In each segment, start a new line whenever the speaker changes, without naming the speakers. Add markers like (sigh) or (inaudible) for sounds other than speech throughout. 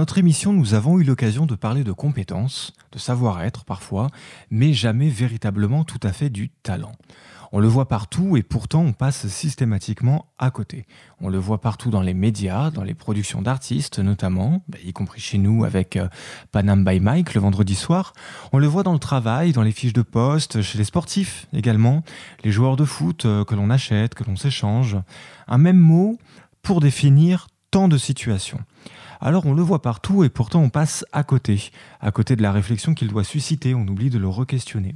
notre émission, nous avons eu l'occasion de parler de compétences, de savoir-être parfois, mais jamais véritablement tout à fait du talent. On le voit partout et pourtant on passe systématiquement à côté. On le voit partout dans les médias, dans les productions d'artistes notamment, bah, y compris chez nous avec euh, Panam by Mike le vendredi soir. On le voit dans le travail, dans les fiches de poste, chez les sportifs également, les joueurs de foot euh, que l'on achète, que l'on s'échange. Un même mot pour définir tant de situations. Alors on le voit partout et pourtant on passe à côté, à côté de la réflexion qu'il doit susciter, on oublie de le re-questionner.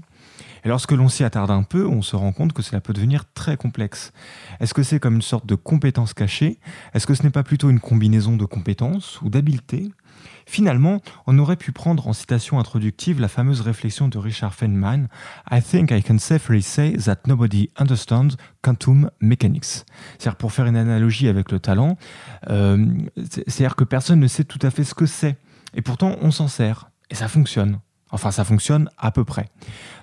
Et lorsque l'on s'y attarde un peu, on se rend compte que cela peut devenir très complexe. Est-ce que c'est comme une sorte de compétence cachée? Est-ce que ce n'est pas plutôt une combinaison de compétences ou d'habiletés? Finalement, on aurait pu prendre en citation introductive la fameuse réflexion de Richard Feynman I think I can safely say that nobody understands quantum mechanics. C'est-à-dire, pour faire une analogie avec le talent, euh, c'est-à-dire que personne ne sait tout à fait ce que c'est. Et pourtant, on s'en sert. Et ça fonctionne. Enfin, ça fonctionne à peu près.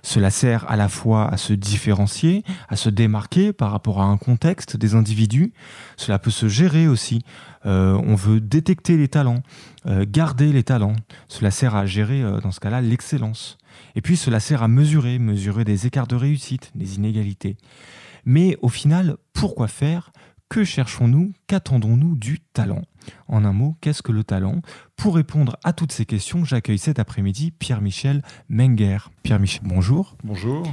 Cela sert à la fois à se différencier, à se démarquer par rapport à un contexte des individus. Cela peut se gérer aussi. Euh, on veut détecter les talents, euh, garder les talents. Cela sert à gérer, euh, dans ce cas-là, l'excellence. Et puis, cela sert à mesurer, mesurer des écarts de réussite, des inégalités. Mais au final, pourquoi faire? Que cherchons-nous? Qu'attendons-nous du talent? En un mot, qu'est-ce que le talent? Pour répondre à toutes ces questions, j'accueille cet après-midi Pierre-Michel Menger. Pierre-Michel, bonjour.
Bonjour.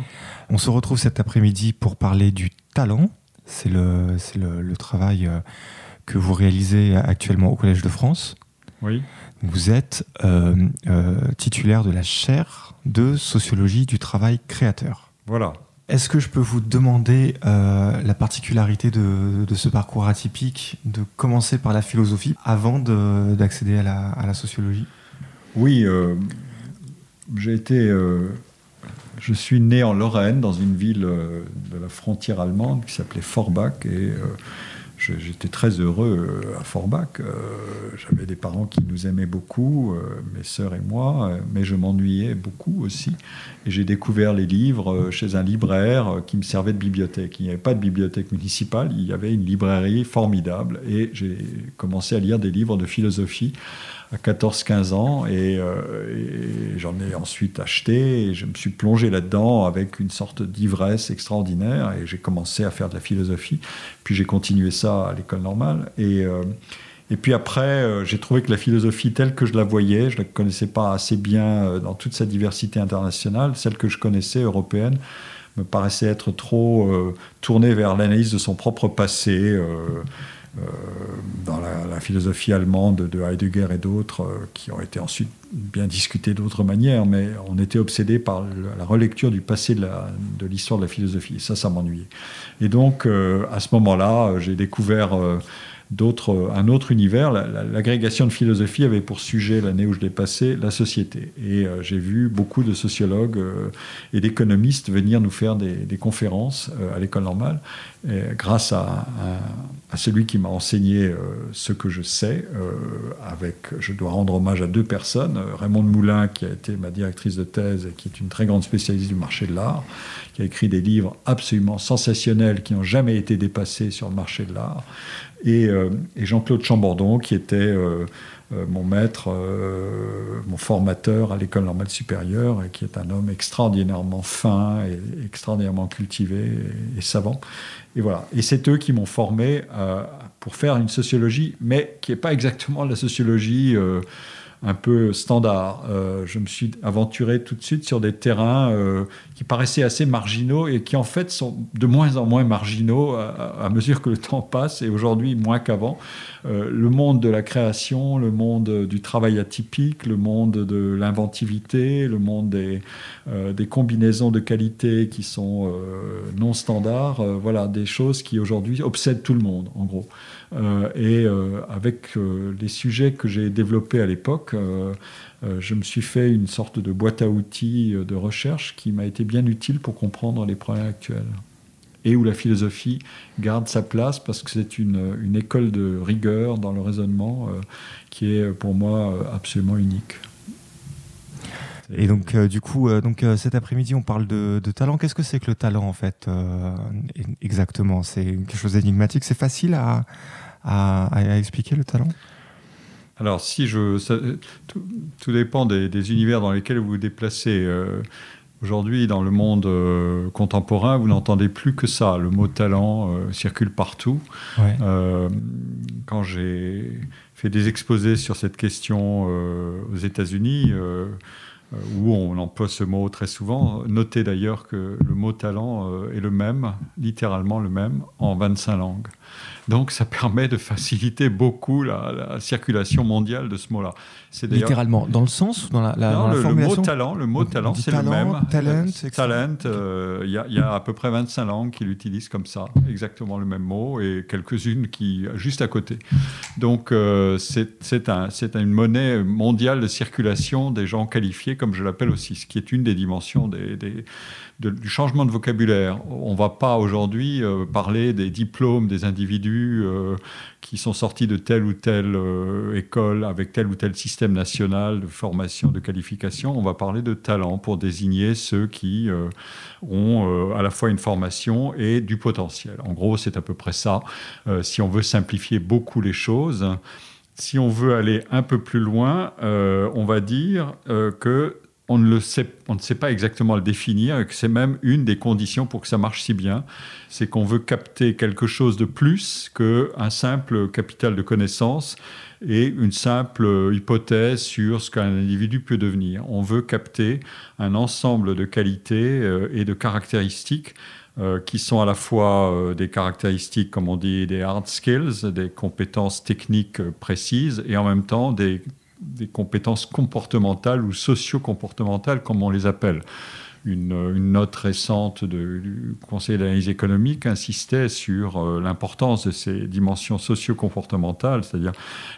On se retrouve cet après-midi pour parler du talent. C'est le, c'est le, le travail euh, que vous réalisez actuellement au Collège de France.
Oui.
Vous êtes euh, euh, titulaire de la chaire de sociologie du travail créateur.
Voilà.
Est-ce que je peux vous demander euh, la particularité de, ce parcours atypique, de commencer par la philosophie avant de- d'accéder à la, sociologie?
Oui, euh, j'ai été. euh, je suis né en Lorraine, dans une ville de la frontière allemande qui s'appelait Forbach. Et j'étais très heureux euh, à Forbach. Euh, J'avais des parents qui nous aimaient beaucoup, euh, mes sœurs et moi, mais je m'ennuyais beaucoup aussi. Et j'ai découvert les livres chez un libraire qui me servait de bibliothèque. Il n'y avait pas de bibliothèque municipale, il y avait une librairie formidable. Et j'ai commencé à lire des livres de philosophie à 14-15 ans et, euh, et j'en ai ensuite acheté et je me suis plongé là-dedans avec une sorte d'ivresse extraordinaire et j'ai commencé à faire de la philosophie. Puis j'ai continué ça à l'école normale et, euh, et puis après euh, j'ai trouvé que la philosophie telle que je la voyais, je ne la connaissais pas assez bien dans toute sa diversité internationale, celle que je connaissais européenne me paraissait être trop tournée vers l'analyse de son propre passé. Euh, dans la, philosophie allemande de Heidegger et d'autres, euh, qui ont été ensuite bien discutées d'autres manières, mais on était obsédé par la relecture du passé de la- de l'histoire de, la philosophie. Et ça, ça m'ennuyait. Et donc, euh, à ce moment-là, j'ai découvert un autre univers. La- la- L'agrégation de philosophie avait pour sujet, l'année où je l'ai passé, la société. Et euh, j'ai vu beaucoup de sociologues euh, et d'économistes venir nous faire des, conférences euh, à l'école normale, grâce à, celui qui m'a enseigné ce que je sais. avec, je dois rendre hommage à deux personnes. Raymond Moulin, qui a été ma directrice de thèse et qui est une très grande spécialiste du marché de l'art, qui a écrit des livres absolument sensationnels qui n'ont jamais été dépassés sur le marché de l'art. Et, euh, et Jean-Claude Chambordon, qui était euh, euh, mon maître, mon formateur à l'école normale supérieure, et qui est un homme extraordinairement fin et extraordinairement cultivé et, savant. Et voilà. Et c'est eux qui m'ont formé pour faire une sociologie, mais qui n'est pas exactement la sociologie. un peu standard. Je me suis aventuré tout de suite sur des terrains qui paraissaient assez marginaux et qui en fait sont de moins en moins marginaux à, mesure que le (laughs) temps passe et aujourd'hui moins qu'avant. Euh, le monde de la création, le monde du travail atypique, le monde de l'inventivité, le monde des, des, combinaisons de qualité qui sont non standards, voilà, des choses qui aujourd'hui obsèdent tout le monde en gros. Euh, et euh, avec euh, les sujets que j'ai développés à l'époque, je me suis fait une sorte de boîte à outils de recherche qui m'a été bien utile pour comprendre les problèmes actuels et où la philosophie garde sa place parce que c'est une, école de rigueur dans le raisonnement qui est pour moi absolument unique.
Et donc, du coup, donc, cet après-midi, on parle de, talent. Qu'est-ce que c'est que le talent, en fait, exactement? C'est quelque chose d'énigmatique? C'est facile à, expliquer le talent?
Alors, si je, tout, dépend des, univers dans lesquels vous vous déplacez. Euh, aujourd'hui, dans le monde euh, contemporain, vous n'entendez plus que ça. Le mot talent euh, circule partout. quand j'ai fait des exposés sur cette question aux États-Unis, où on emploie ce mot très souvent, notez d'ailleurs que le mot talent est le même, littéralement le même, en 25 langues. Donc ça permet de faciliter beaucoup la, circulation mondiale de ce mot-là.
Littéralement, dans le sens ou dans la, la,
non,
le,
mot talent, le mot talent, c'est le même. Talent, talent. Euh, il y, a à peu près 25 langues qui l'utilisent comme ça, exactement le même mot, et quelques-unes qui juste à côté. Donc euh, c'est un, une monnaie mondiale de circulation des gens qualifiés, comme je l'appelle aussi, ce qui est une des dimensions des, des du changement de vocabulaire. On ne va pas aujourd'hui euh, parler des diplômes des individus euh, qui sont sortis de telle ou telle euh, école avec tel ou tel système national de formation, de qualification. On va parler de talent pour désigner ceux qui ont à la fois une formation et du potentiel. En gros, c'est à peu près ça. si on veut simplifier beaucoup les choses, si on veut aller un peu plus loin, on va dire que on ne, sait, sait pas exactement le définir, que c'est même une des conditions pour que ça marche si bien. C'est qu'on veut capter quelque chose de plus qu'un simple capital de connaissances et une simple hypothèse sur ce qu'un individu peut devenir. On veut capter un ensemble de qualités euh, et de caractéristiques euh, qui sont à la fois euh, des caractéristiques, comme on dit, des hard skills, des compétences techniques précises, et en même temps des des compétences comportementales ou socio-comportementales, comme on les appelle. Une, note récente du Conseil d'analyse économique insistait sur euh, l'importance de ces dimensions socio-comportementales, c'est-à-dire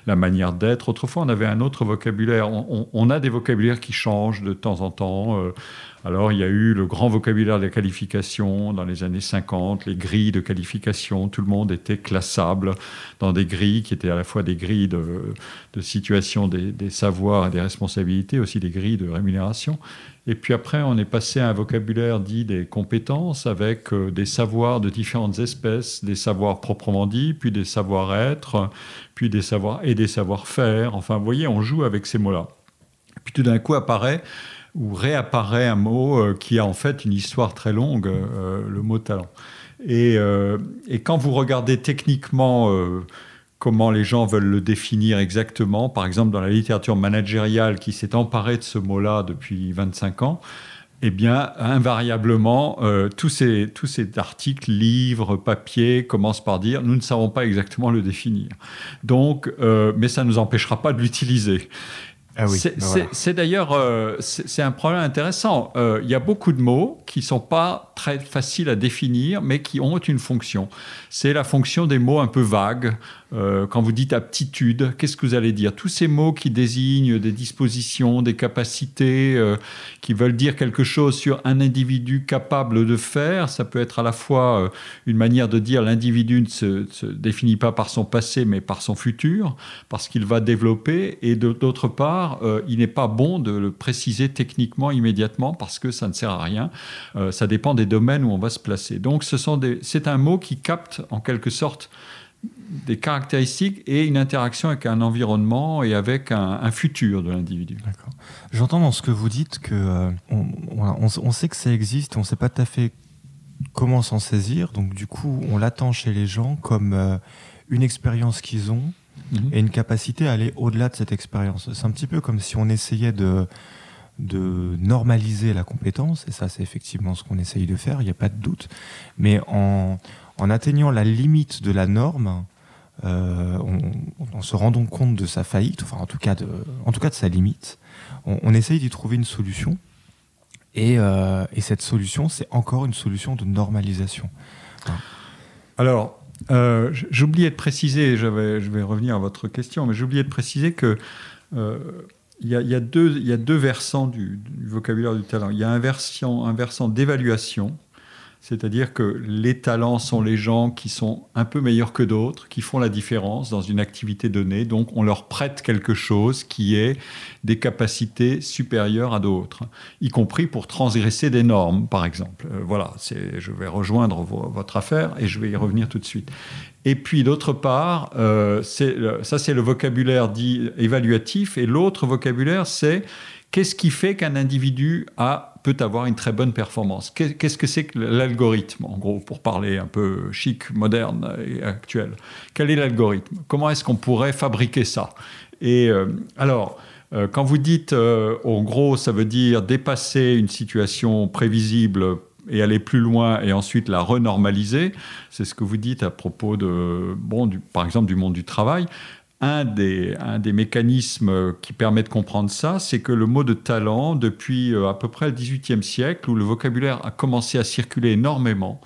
la manière d'être. Autrefois, on avait un autre vocabulaire. On, a des vocabulaires qui changent de temps en temps. Euh, alors, il y a eu le grand vocabulaire des qualifications dans les années 50, les grilles de qualification. Tout le monde était classable dans des grilles qui étaient à la fois des grilles de, situation des, savoirs et des responsabilités, aussi des grilles de rémunération. Et puis après, on est passé à un vocabulaire dit des compétences avec euh, des savoirs de différentes espèces, des savoirs proprement dits, puis des savoir-être, puis des savoirs et des savoir-faire. Enfin, vous voyez, on joue avec ces mots-là. Puis tout d'un coup apparaît où réapparaît un mot euh, qui a en fait une histoire très longue, euh, le mot talent. Et, euh, quand vous regardez techniquement comment les gens veulent le définir exactement, par exemple dans la littérature managériale qui s'est emparée de ce mot-là depuis 25 ans, eh bien, invariablement, tous, ces, tous ces articles, livres, papiers commencent par dire nous ne savons pas exactement le définir. Donc, mais ça ne nous empêchera pas de l'utiliser. Ah ben c'est d'ailleurs euh, c'est un problème intéressant. Euh, il y a beaucoup de mots qui sont pas très faciles à définir, mais qui ont une fonction. C'est la fonction des mots un peu vagues, euh, quand vous dites aptitude, qu'est-ce que vous allez dire? Tous ces mots qui désignent des dispositions, des capacités, euh, qui veulent dire quelque chose sur un individu capable de faire, ça peut être à la fois euh, une manière de dire l'individu ne se, définit pas par son passé, mais par son futur, parce qu'il va développer, et d'autre part, il n'est pas bon de le préciser techniquement immédiatement, parce que ça ne sert à rien. ça dépend des domaines où on va se placer. Donc c'est un mot qui capte en quelque sorte des caractéristiques et une interaction avec un environnement et avec un, futur de l'individu.
J'entends dans ce que vous dites que euh, on, sait que ça existe, on ne sait pas tout à fait comment s'en saisir, donc du coup on l'attend chez les gens comme euh, une expérience qu'ils ont mhm. et une capacité à aller au-delà de cette expérience. C'est un petit peu comme si on essayait de, de normaliser la compétence, et ça c'est effectivement ce qu'on essaye de faire, il n'y a pas de doute, mais en, en, atteignant la limite de la norme, euh, en se rendant compte de sa faillite, enfin en tout cas de, en tout cas de sa limite, on, essaye d'y trouver une solution, et, euh, et cette solution c'est encore une solution de normalisation.
Alors, euh, j'oubliais de préciser, je vais revenir à votre question, mais j'oubliais de préciser que il y, a, deux, versants du, vocabulaire du talent. Il y a un versant d'évaluation c'est-à-dire que les talents sont les gens qui sont un peu meilleurs que d'autres, qui font la différence dans une activité donnée. Donc on leur prête quelque chose qui est des capacités supérieures à d'autres, y compris pour transgresser des normes, par exemple. Euh, voilà, je vais rejoindre votre affaire et je vais y revenir tout de suite. Et puis d'autre part, euh, ça c'est le vocabulaire dit évaluatif, et l'autre vocabulaire c'est qu'est-ce qui fait qu'un individu a peut avoir une très bonne performance? Qu'est-ce que c'est que l'algorithme, en gros, pour parler un peu chic, moderne et actuel? Quel est l'algorithme? Comment est-ce qu'on pourrait fabriquer ça? Et euh, alors, euh, quand vous dites, euh, en gros, ça veut dire dépasser une situation prévisible et aller plus loin et ensuite la renormaliser, c'est ce que vous dites à propos de, bon, par exemple, du monde du travail un des, mécanismes qui permet de comprendre ça, c'est que le mot de talent, depuis euh, à peu près le XVIIIe siècle, où le vocabulaire a commencé à circuler énormément,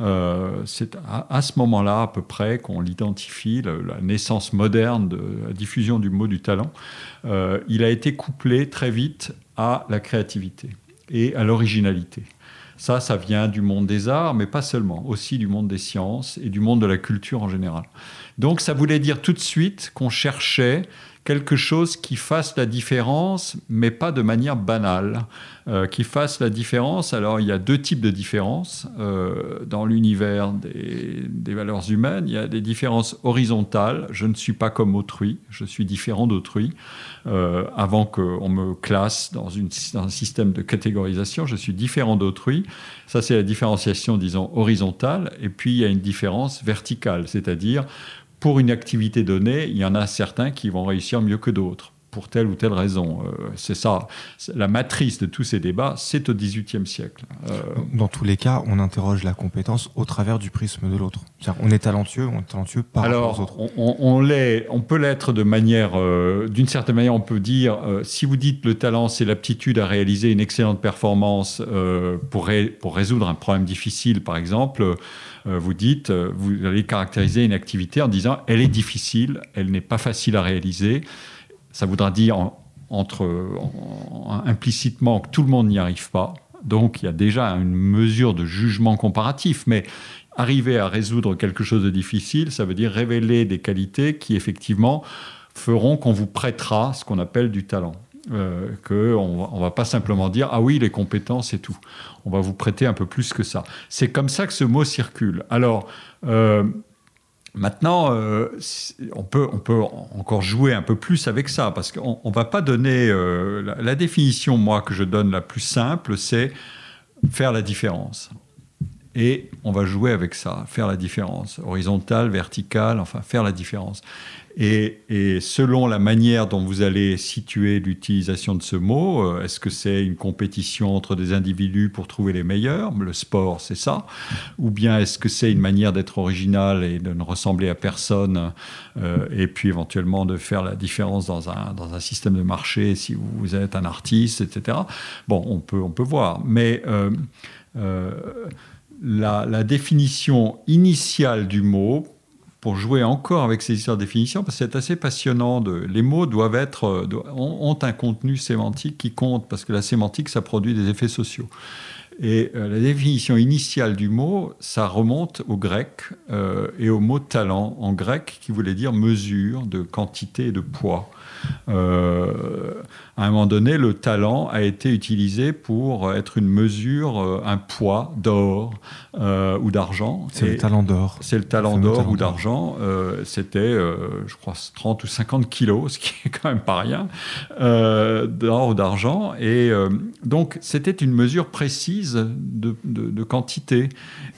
euh, c'est à, ce moment-là à peu près qu'on l'identifie, la naissance moderne de la diffusion du mot du talent. Euh, il a été couplé très vite à la créativité et à l'originalité. Ça, ça vient du monde des arts, mais pas seulement, aussi du monde des sciences et du monde de la culture en général. Donc ça voulait dire tout de suite qu'on cherchait quelque chose qui fasse la différence, mais pas de manière banale, euh, qui fasse la différence. Alors il y a deux types de différences euh, dans l'univers des, valeurs humaines. Il y a des différences horizontales. Je ne suis pas comme autrui, je suis différent d'autrui. Euh, avant qu'on me classe dans, une, dans, un système de catégorisation, je suis différent d'autrui. Ça c'est la différenciation, disons, horizontale. Et puis il y a une différence verticale, c'est-à-dire pour une activité donnée, il y en a certains qui vont réussir mieux que d'autres pour telle ou telle raison. Euh, c'est ça, la matrice de tous ces débats, c'est au XVIIIe siècle.
Euh, Dans tous les cas, on interroge la compétence au travers du prisme de l'autre. On est talentueux, on est talentueux par
rapport aux autres. On, on, on peut l'être de manière, euh, d'une certaine manière, on peut dire, si vous dites le talent, c'est l'aptitude à réaliser une excellente performance pour, pour résoudre un problème difficile, par exemple. Vous dites, vous allez caractériser une activité en disant elle est difficile, elle n'est pas facile à réaliser, ça voudra dire implicitement que tout le monde n'y arrive pas. Donc il y a déjà une mesure de jugement comparatif, mais arriver à résoudre quelque chose de difficile, ça veut dire révéler des qualités qui effectivement feront qu'on vous prêtera ce qu'on appelle du talent. Euh, qu'on ne va pas simplement dire ah oui les compétences et tout. On va vous prêter un peu plus que ça. C'est comme ça que ce mot circule. Alors euh, Maintenant, euh, on, peut, on peut encore jouer un peu plus avec ça, parce qu'on ne va pas donner... Euh, la, définition, moi, que je donne la plus simple, c'est faire la différence. Et on va jouer avec ça, faire la différence. Horizontale, verticale, enfin, faire la différence. Et, selon la manière dont vous allez situer l'utilisation de ce mot, euh, est-ce que c'est une compétition entre des individus pour trouver les meilleurs Le sport, c'est ça? Ou bien est-ce que c'est une manière d'être original et de ne ressembler à personne euh, et puis éventuellement de faire la différence dans un, dans un système de marché si vous êtes un artiste, etc. Bon, on peut, on peut voir. Mais euh, la, la définition initiale du mot pour jouer encore avec ces histoires de définition, parce que c'est assez passionnant. Les mots doivent être, euh, ont, un contenu sémantique qui compte, parce que la sémantique, ça produit des effets sociaux. Et euh, la définition initiale du mot, ça remonte au grec euh, et au mot talent en grec, qui voulait dire mesure de quantité et de poids. Euh, à un moment donné, le talent a été utilisé pour être une mesure, euh, un poids d'or euh, ou d'argent.
C'est le talent d'or.
C'est le talent d'or ou d'argent. C'était, je crois, 30 ou 50 kilos, ce qui est quand même pas rien, d'or ou d'argent. Et donc, c'était une mesure précise de, de, de quantité.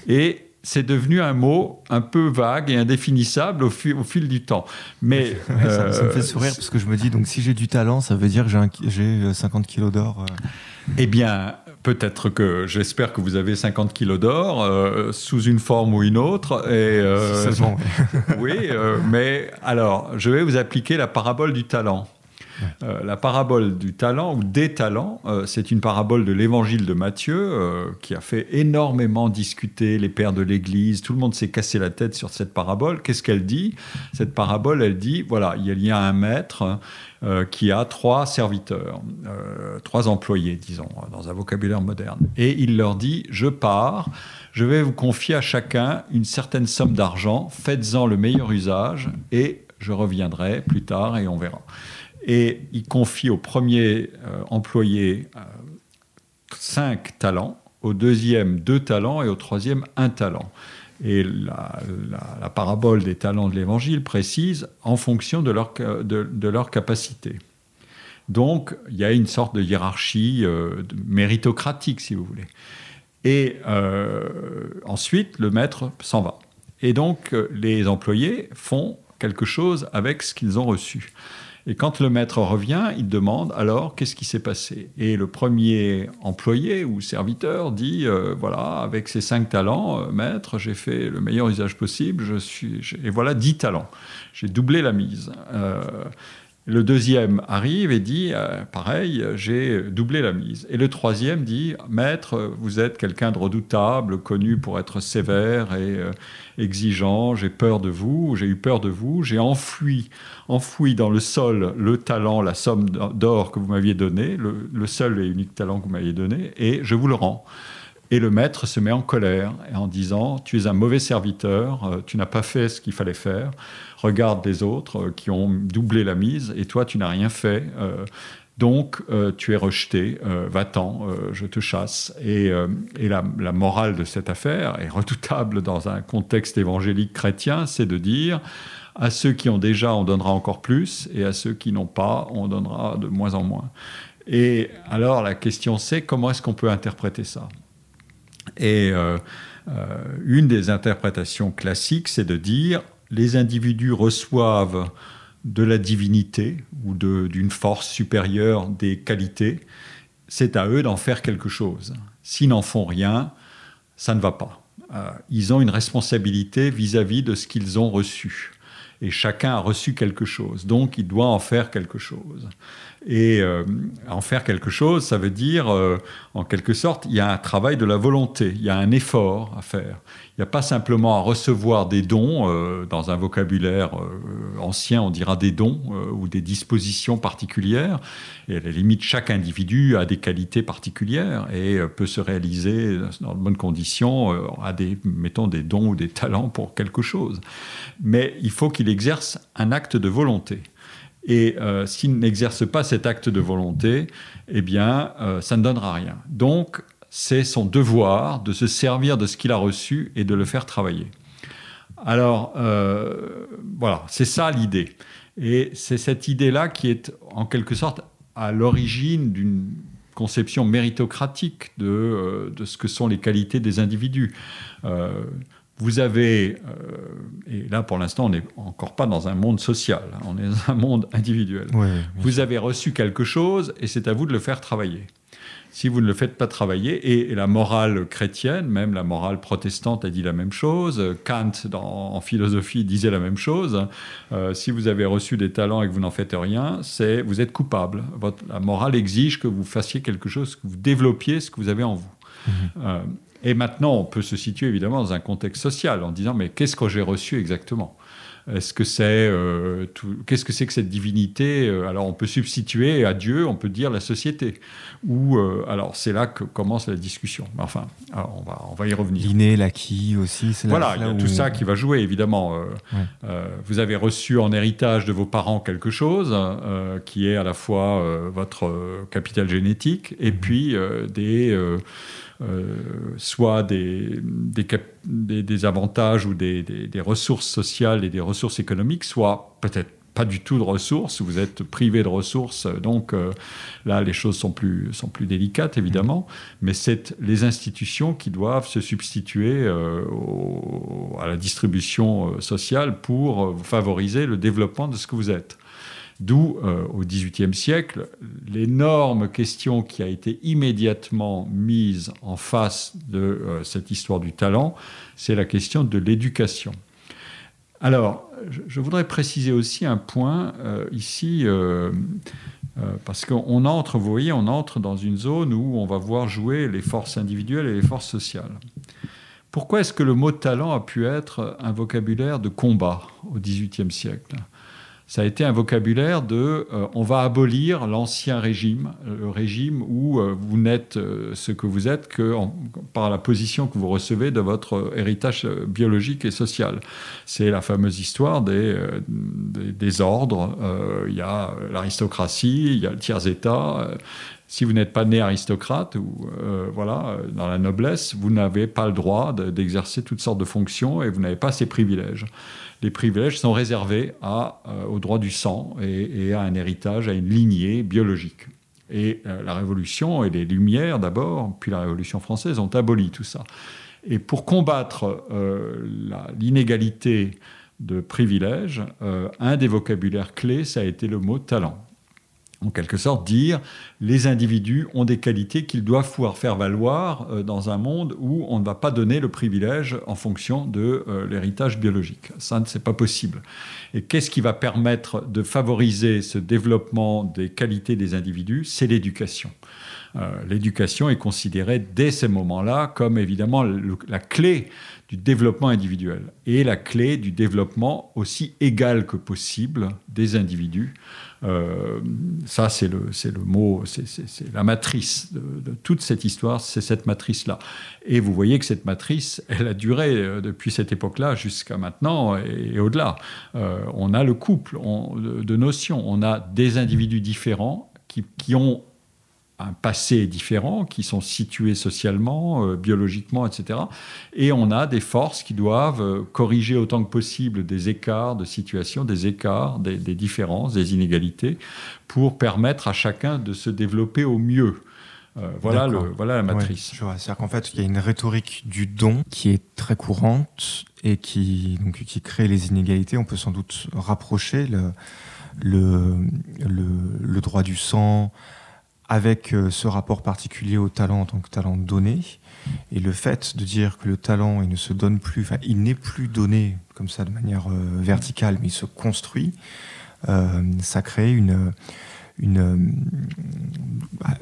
Et c'est devenu un mot un peu vague et indéfinissable au, fil, au fil du temps. Mais
ça, me fait sourire parce que je me dis donc si j'ai du talent, ça veut dire que j'ai 50 kilos d'or.
Eh bien, peut-être que j'espère que vous avez 50 kilos d'or euh, sous une forme ou une autre. Et,
euh, (laughs)
oui, euh, mais alors, je vais vous appliquer la parabole du talent. Euh, la parabole du talent ou des talents, euh, c'est une parabole de l'évangile de Matthieu euh, qui a fait énormément discuter les pères de l'Église. Tout le monde s'est cassé la tête sur cette parabole. Qu'est-ce qu'elle dit? Cette parabole, elle dit voilà, il y a un maître qui a trois serviteurs, trois employés, disons, dans un vocabulaire moderne. Et il leur dit je pars. Je vais vous confier à chacun une certaine somme d'argent, faites-en le meilleur usage et je reviendrai plus tard et on verra et il confie au premier euh, employé euh, cinq talents, au deuxième deux talents et au troisième un talent. Et la, parabole des talents de l'Évangile précise en fonction de leur, de, capacité. Donc, il y a une sorte de hiérarchie euh, méritocratique, si vous voulez. Et ensuite, le maître s'en va. Et donc, les employés font quelque chose avec ce qu'ils ont reçu. Et quand le maître revient, il demande alors qu'est-ce qui s'est passé Et le premier employé ou serviteur dit euh, voilà, avec ces cinq talents, euh, maître, j'ai fait le meilleur usage possible, je suis, et voilà dix talents. J'ai doublé la mise. Euh, le deuxième arrive et dit, euh, pareil, j'ai doublé la mise. Et le troisième dit, maître, vous êtes quelqu'un de redoutable, connu pour être sévère et euh, exigeant, j'ai peur de vous, j'ai eu peur de vous, j'ai enfoui, enfoui dans le sol le talent, la somme d'or que vous m'aviez donné, le, le, seul et unique talent que vous m'aviez donné, et je vous le rends. Et le maître se met en colère en disant, tu es un mauvais serviteur, euh, tu n'as pas fait ce qu'il fallait faire, regarde les autres euh, qui ont doublé la mise et toi tu n'as rien fait. Euh, donc, tu es rejeté, va-t'en, je te chasse. Et, la, morale de cette affaire est redoutable dans un contexte évangélique chrétien, c'est de dire à ceux qui ont déjà, on donnera encore plus, et à ceux qui n'ont pas, on donnera de moins en moins. Et alors, la question c'est comment est-ce qu'on peut interpréter ça? Et euh, euh, une des interprétations classiques, c'est de dire les individus reçoivent de la divinité ou d'une force supérieure des qualités, c'est à eux d'en faire quelque chose. S'ils n'en font rien, ça ne va pas. Euh, ils ont une responsabilité vis-à-vis -vis de ce qu'ils ont reçu. Et chacun a reçu quelque chose, donc il doit en faire quelque chose. Et euh, en faire quelque chose, ça veut dire, euh, en quelque sorte, il y a un travail de la volonté, il y a un effort à faire. Il n'y a pas simplement à recevoir des dons, euh, dans un vocabulaire ancien, on dira des dons ou des dispositions particulières. Et à la limite, chaque individu a des qualités particulières et peut se réaliser dans de bonnes conditions, a des, mettons, des dons ou des talents pour quelque chose. Mais il faut qu'il exerce un acte de volonté. Et euh, s'il n'exerce pas cet acte de volonté, eh bien, euh, ça ne donnera rien. Donc, c'est son devoir de se servir de ce qu'il a reçu et de le faire travailler. Alors, euh, voilà, c'est ça l'idée. Et c'est cette idée-là qui est en quelque sorte à l'origine d'une conception méritocratique de, de, ce que sont les qualités des individus vous avez, euh, et là pour l'instant on n'est encore pas dans un monde social, hein, on est dans un monde individuel. vous avez reçu quelque chose et c'est à vous de le faire travailler. Si vous ne le faites pas travailler, et, la morale chrétienne, même la morale protestante a dit la même chose, Kant en philosophie disait la même chose, euh, si vous avez reçu des talents et que vous n'en faites rien, c'est vous êtes coupable. Votre, la morale exige que vous fassiez quelque chose, que vous développiez ce que vous avez en vous. Mhm. Euh, et maintenant, on peut se situer évidemment dans un contexte social en disant mais qu'est-ce que j'ai reçu exactement? Est-ce que c'est euh, qu'est-ce que c'est que cette divinité? Euh, Alors on peut substituer à Dieu, on peut dire la société. Ou euh, alors c'est là que commence la discussion. Enfin, on va on va y revenir.
L'inné, l'acquis aussi.
Voilà, il y a tout ça qui va jouer évidemment. vous avez reçu en héritage de vos parents quelque chose qui est à la fois votre capital génétique et mmh. puis des soit des, des, des, avantages ou des, ressources sociales et des ressources économiques, soit peut-être pas du tout de ressources, vous êtes privé de ressources, donc là les choses sont plus, sont plus délicates évidemment, mais c'est les institutions qui doivent se substituer à la distribution sociale pour favoriser le développement de ce que vous êtes. D'où, euh, au XVIIIe siècle, l'énorme question qui a été immédiatement mise en face de euh, cette histoire du talent, c'est la question de l'éducation. Alors, je, voudrais préciser aussi un point euh, ici, parce qu'on entre, vous voyez, on entre dans une zone où on va voir jouer les forces individuelles et les forces sociales. Pourquoi est-ce que le mot talent a pu être un vocabulaire de combat au XVIIIe siècle? Ça a été un vocabulaire de euh, on va abolir l'ancien régime, le régime où euh, vous n'êtes euh, ce que vous êtes que par la position que vous recevez de votre héritage biologique et social. C'est la fameuse histoire des, ordres. Il y a l'aristocratie, il y a le tiers-état. si vous n'êtes pas né aristocrate voilà dans la noblesse, vous n'avez pas le droit d'exercer toutes sortes de fonctions et vous n'avez pas ces privilèges les privilèges sont réservés euh, au droit du sang et, à un héritage, à une lignée biologique. Et euh, la Révolution et les Lumières d'abord, puis la Révolution française ont aboli tout ça. Et pour combattre euh, l'inégalité de privilèges, un des vocabulaires clés, ça a été le mot talent en quelque sorte dire les individus ont des qualités qu'ils doivent pouvoir faire valoir euh, dans un monde où on ne va pas donner le privilège en fonction de euh, l'héritage biologique. Ça, c'est pas possible. Et qu'est-ce qui va permettre de favoriser ce développement des qualités des individus? C'est l'éducation. Euh, l'éducation est considérée dès ces moments-là comme évidemment la clé du développement individuel et la clé du développement aussi égal que possible des individus euh, ça, c'est le, le mot, c'est la matrice de, toute cette histoire, c'est cette matrice-là. Et vous voyez que cette matrice, elle a duré euh, depuis cette époque-là jusqu'à maintenant et, au-delà. Euh, on a le couple de, de, notions, on a des individus différents qui, qui ont un passé différent, qui sont situés socialement, euh, biologiquement, etc. Et on a des forces qui doivent euh, corriger autant que possible des écarts de situation, des écarts, des, différences, des inégalités, pour permettre à chacun de se développer au mieux. Euh, voilà, le, voilà la matrice.
C'est-à-dire qu'en fait, il y a une rhétorique du don qui est très courante et qui, donc, qui crée les inégalités. On peut sans doute rapprocher le, le, le droit du sang, avec euh, ce rapport particulier au talent en tant que talent donné, et le fait de dire que le talent, il ne se donne plus, enfin, il n'est plus donné comme ça de manière euh, verticale, mais il se construit, euh, ça crée une, une bah,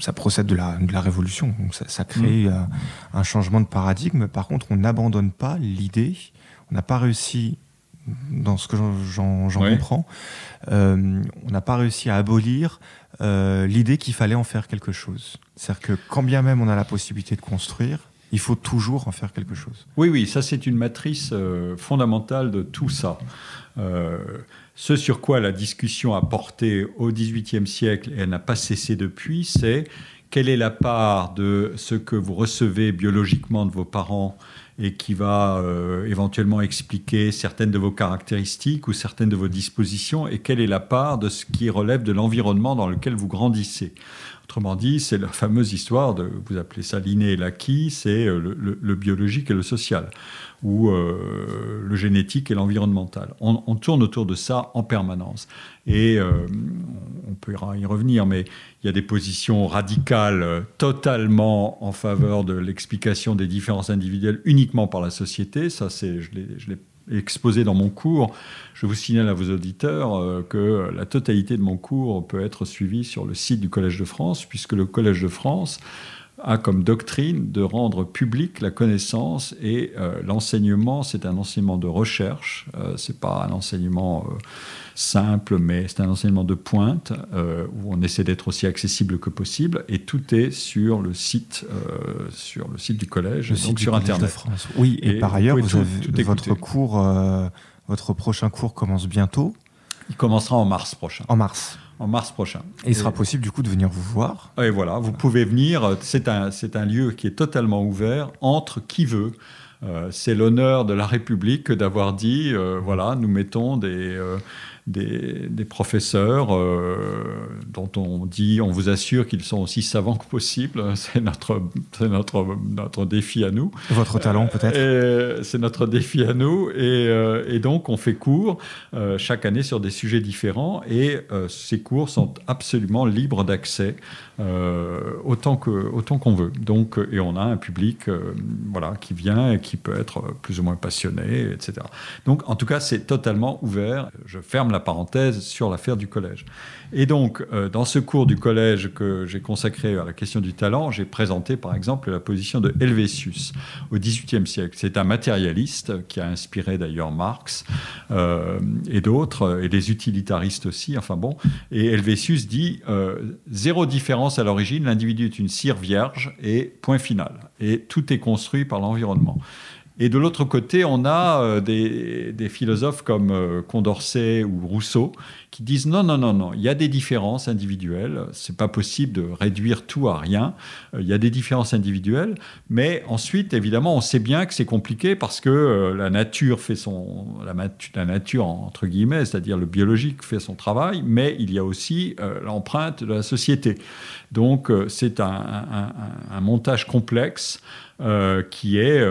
ça procède de la, de la révolution, donc ça, crée mm. un, changement de paradigme. Par contre, on n'abandonne pas l'idée, on n'a pas réussi dans ce que j'en comprends, on n'a pas réussi à abolir euh, l'idée qu'il fallait en faire quelque chose. C'est-à-dire que quand bien même on a la possibilité de construire, il faut toujours en faire quelque chose.
Oui, oui, ça c'est une matrice euh, fondamentale de tout ça. Euh, ce sur quoi la discussion a porté au XVIIIe siècle et elle n'a pas cessé depuis, c'est quelle est la part de ce que vous recevez biologiquement de vos parents et qui va éventuellement expliquer certaines de vos caractéristiques ou certaines de vos dispositions, et quelle est la part de ce qui relève de l'environnement dans lequel vous grandissez. Autrement dit, c'est la fameuse histoire de, vous appelez ça l'inné et l'acquis, c'est euh, le, biologique et le social, ou euh, le génétique et l'environnemental. On, tourne autour de ça en permanence. Et euh, on peut y revenir, mais il y a des positions radicales totalement en faveur de l'explication des différences individuelles uniquement par la société. Ça, je l'ai exposé dans mon cours. Je vous signale à vos auditeurs euh, que la totalité de mon cours peut être suivie sur le site du Collège de France, puisque le Collège de France a comme doctrine de rendre publique la connaissance et euh, l'enseignement, c'est un enseignement de recherche, euh, c'est pas un enseignement simple, mais c'est un enseignement de pointe où on essaie d'être aussi accessible que possible et tout est sur le site, sur le site du collège, donc sur Internet. De France.
Oui, et, par ailleurs, vous avez votre cours votre prochain cours commence bientôt.
Il commencera en mars prochain.
En mars.
En mars prochain.
Et il sera possible du coup de venir vous voir.
Et voilà, vous pouvez venir. C'est un, c'est un lieu qui est totalement ouvert entre qui veut. Euh, c'est l'honneur de la République d'avoir dit, euh, voilà, nous mettons des, euh, des, professeurs dont on dit, on vous assure qu'ils sont aussi savants que possible. (laughs) C'est notre, notre, notre défi à nous.
Votre talent peut-être
C'est notre défi à nous. Et, et, donc on fait cours chaque année sur des sujets différents et ces cours sont absolument libres d'accès autant que autant qu'on veut. Donc et on a un public voilà qui vient et qui peut être plus ou moins passionné, etc. Donc, en tout cas, c'est totalement ouvert. Je ferme la parenthèse sur l'affaire du collège. Et donc, euh, dans ce cours du collège que j'ai consacré à la question du talent, j'ai présenté, par exemple, la position de Helvétius au XVIIIe siècle. C'est un matérialiste qui a inspiré d'ailleurs Marx euh, et d'autres, et les utilitaristes aussi. Enfin bon, et Helvétius dit euh, zéro différence à l'origine, l'individu est une cire vierge et point final. Et tout est construit par l'environnement. Et de l'autre côté, on a euh, des, philosophes comme euh, Condorcet ou Rousseau qui disent non, non, non, non, il y a des différences individuelles, c'est pas possible de réduire tout à rien, euh, il y a des différences individuelles, mais ensuite, évidemment, on sait bien que c'est compliqué parce que la nature fait son, la, nature entre guillemets, c'est-à-dire le biologique fait son travail, mais il y a aussi l'empreinte de la société. Donc, c'est un, montage complexe qui est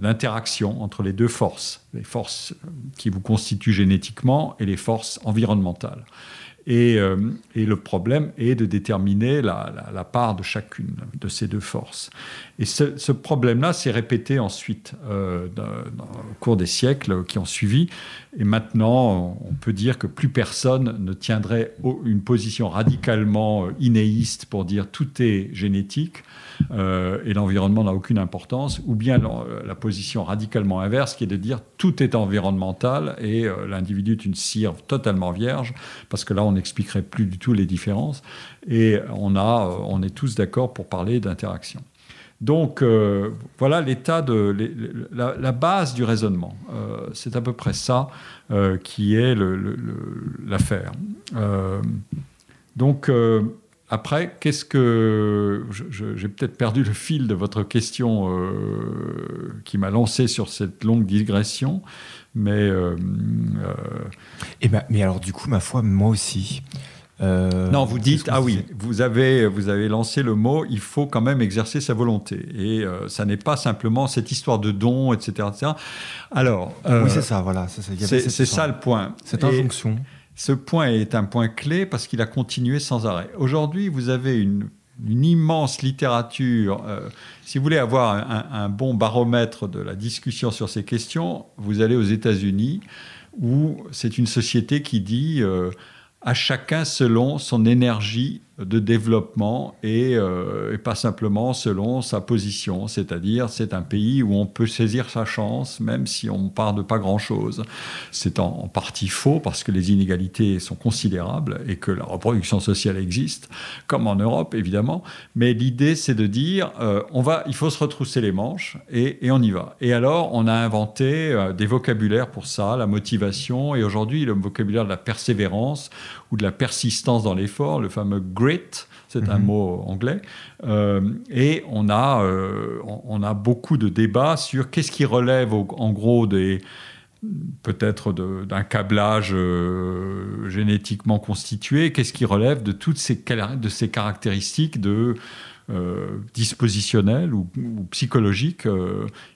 d'interaction entre les deux forces, les forces qui vous constituent génétiquement et les forces environnementales. Et, euh, le problème est de déterminer la, part de chacune de ces deux forces. Et ce, problème-là s'est répété ensuite euh, au cours des siècles qui ont suivi. Et maintenant, on peut dire que plus personne ne tiendrait une position radicalement inéiste pour dire tout est génétique euh, et l'environnement n'a aucune importance, ou bien la, position radicalement inverse qui est de dire tout est environnemental et euh, l'individu est une cire totalement vierge, parce que là on n'expliquerait plus du tout les différences, et on, a, euh, on est tous d'accord pour parler d'interaction. Donc voilà l'état de la, base du raisonnement. c'est à peu près ça qui est l'affaire. donc après, qu'est-ce que. J'ai peut-être perdu le fil de votre question euh, qui m'a lancé sur cette longue digression, mais. Euh,
euh eh ben, mais alors, du coup, ma foi, moi aussi.
Non, vous dites, ah oui, vous avez, vous avez lancé le mot, il faut quand même exercer sa volonté. Et ça n'est pas simplement cette histoire de don, etc. etc. Alors.
oui, c'est ça, voilà.
C'est ça le point.
Cette injonction.
Ce point est un point clé parce qu'il a continué sans arrêt. Aujourd'hui, vous avez une, immense littérature. Euh, si vous voulez avoir un, bon baromètre de la discussion sur ces questions, vous allez aux États-Unis, où c'est une société qui dit euh, à chacun selon son énergie de développement euh, et, pas simplement selon sa position. C'est-à-dire, c'est un pays où on peut saisir sa chance, même si on part de pas grand-chose. C'est en, partie faux parce que les inégalités sont considérables et que la reproduction sociale existe, comme en Europe évidemment. Mais l'idée, c'est de dire, euh, on va, il faut se retrousser les manches et, on y va. Et alors, on a inventé euh, des vocabulaires pour ça, la motivation et aujourd'hui le vocabulaire de la persévérance ou de la persistance dans l'effort, le fameux grit, c'est un mhm. mot anglais. Euh, et on a, euh, on a beaucoup de débats sur qu'est-ce qui relève en gros des peut-être d'un câblage euh, génétiquement constitué, qu'est-ce qui relève de toutes ces, de ces caractéristiques de dispositionnelles ou, psychologiques.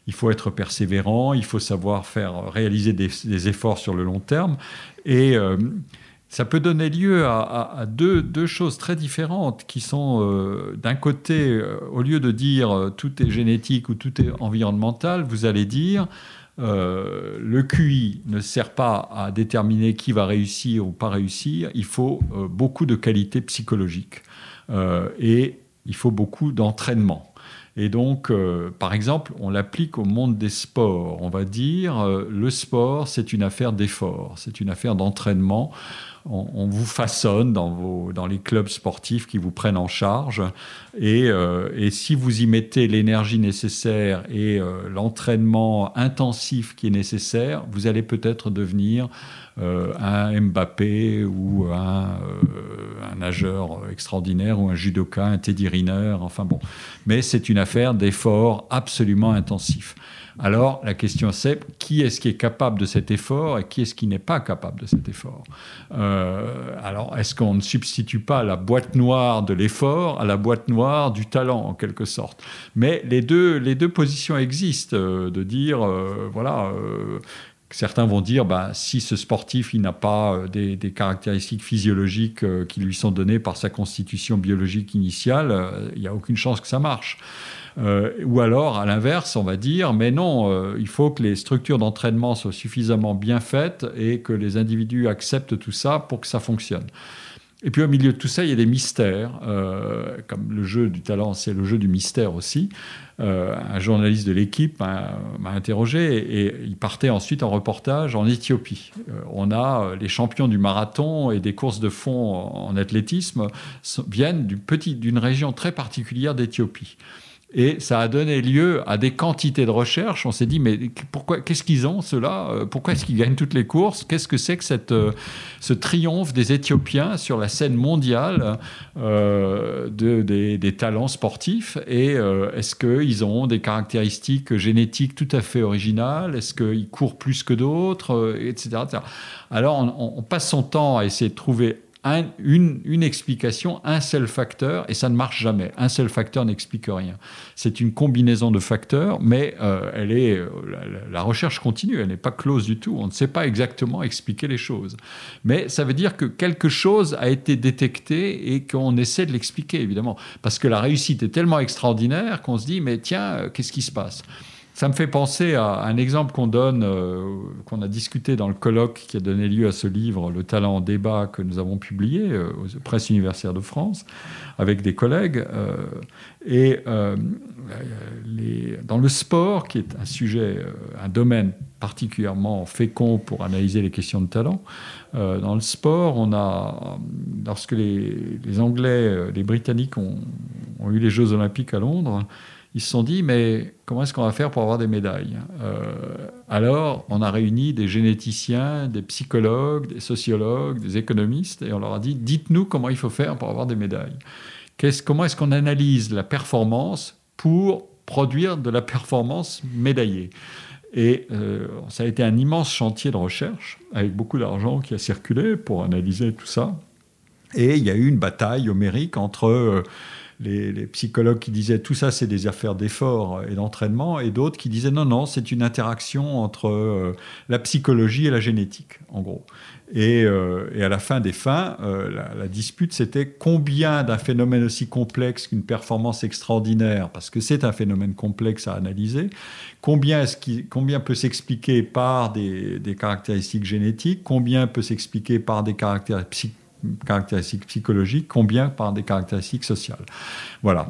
il faut être persévérant, il faut savoir faire réaliser des, des efforts sur le long terme. Et ça peut donner lieu à, deux, choses très différentes qui sont, euh, d'un côté, euh, au lieu de dire euh, tout est génétique ou tout est environnemental, vous allez dire le QI ne sert pas à déterminer qui va réussir ou pas réussir, il faut beaucoup de qualités psychologiques et il faut beaucoup d'entraînement. Et donc, par exemple, on l'applique au monde des sports. On va dire, le sport, c'est une affaire d'effort, c'est une affaire d'entraînement on, vous façonne dans, vos, dans les clubs sportifs qui vous prennent en charge. Et, et si vous y mettez l'énergie nécessaire et l'entraînement intensif qui est nécessaire, vous allez peut-être devenir euh, un Mbappé ou un, euh, un, nageur extraordinaire ou un judoka, un Teddy Riner, enfin bon. Mais c'est une affaire d'effort absolument intensif. Alors la question c'est qui est-ce qui est capable de cet effort et qui est-ce qui n'est pas capable de cet effort? Euh, Alors est-ce qu'on ne substitue pas la boîte noire de l'effort à la boîte noire du talent en quelque sorte? Mais les deux, les deux positions existent, de dire voilà Certains vont dire, bah, si ce sportif n'a pas euh, des, caractéristiques physiologiques euh, qui lui sont données par sa constitution biologique initiale, euh, il n'y a aucune chance que ça marche. ou alors, à l'inverse, on va dire, mais non, il faut que les structures d'entraînement soient suffisamment bien faites et que les individus acceptent tout ça pour que ça fonctionne. Et puis au milieu de tout ça, il y a des mystères, comme le jeu du talent, c'est le jeu du mystère aussi. Euh, un journaliste de l'équipe m'a interrogé et, il partait ensuite en reportage en Éthiopie. Euh, on a euh, les champions du marathon et des courses de fond en athlétisme viennent d'une région très particulière d'Éthiopie. Et ça a donné lieu à des quantités de recherches. On s'est dit, mais pourquoi, qu'est-ce qu'ils ont, ceux-là? Euh, Pourquoi est-ce qu'ils gagnent toutes les courses? Qu'est-ce que c'est que cette, euh, ce triomphe des Éthiopiens sur la scène mondiale euh, de, des, talents sportifs? Et est-ce qu'ils ont des caractéristiques génétiques tout à fait originales? Est-ce qu'ils courent plus que d'autres? Etc., Alors, on passe son temps à essayer de trouver une, explication, un seul facteur, et ça ne marche jamais. Un seul facteur n'explique rien. C'est une combinaison de facteurs, mais euh, elle est, euh, la, recherche continue, elle n'est pas close du tout. On ne sait pas exactement expliquer les choses. Mais ça veut dire que quelque chose a été détecté et qu'on essaie de l'expliquer, évidemment. Parce que la réussite est tellement extraordinaire qu'on se dit, mais tiens, euh, qu'est-ce qui se passe? Ça me fait penser à un exemple qu'on donne, euh, qu'on a discuté dans le colloque qui a donné lieu à ce livre, Le talent en débat, que nous avons publié euh, aux presses universitaires de France, avec des collègues. Euh, et les, dans le sport, qui est un sujet, un domaine particulièrement fécond pour analyser les questions de talent, dans le sport, on a, lorsque les, Anglais, les Britanniques ont eu les Jeux olympiques à Londres, ils se sont dit, mais comment est-ce qu'on va faire pour avoir des médailles? Euh, Alors, on a réuni des généticiens, des psychologues, des sociologues, des économistes, et on leur a dit, dites-nous comment il faut faire pour avoir des médailles. comment est-ce qu'on analyse la performance pour produire de la performance médaillée? Et euh, ça a été un immense chantier de recherche, avec beaucoup d'argent qui a circulé pour analyser tout ça. Et il y a eu une bataille homérique entre... Les, psychologues qui disaient tout ça, c'est des affaires d'effort et d'entraînement, et d'autres qui disaient non, non, c'est une interaction entre euh, la psychologie et la génétique, en gros. Et, euh, à la fin des fins, euh, la, dispute, c'était combien d'un phénomène aussi complexe qu'une performance extraordinaire, parce que c'est un phénomène complexe à analyser, combien, est -ce combien peut s'expliquer par des, des, caractéristiques génétiques, combien peut s'expliquer par des caractéristiques caractéristiques psychologiques, combien par des caractéristiques sociales. Voilà.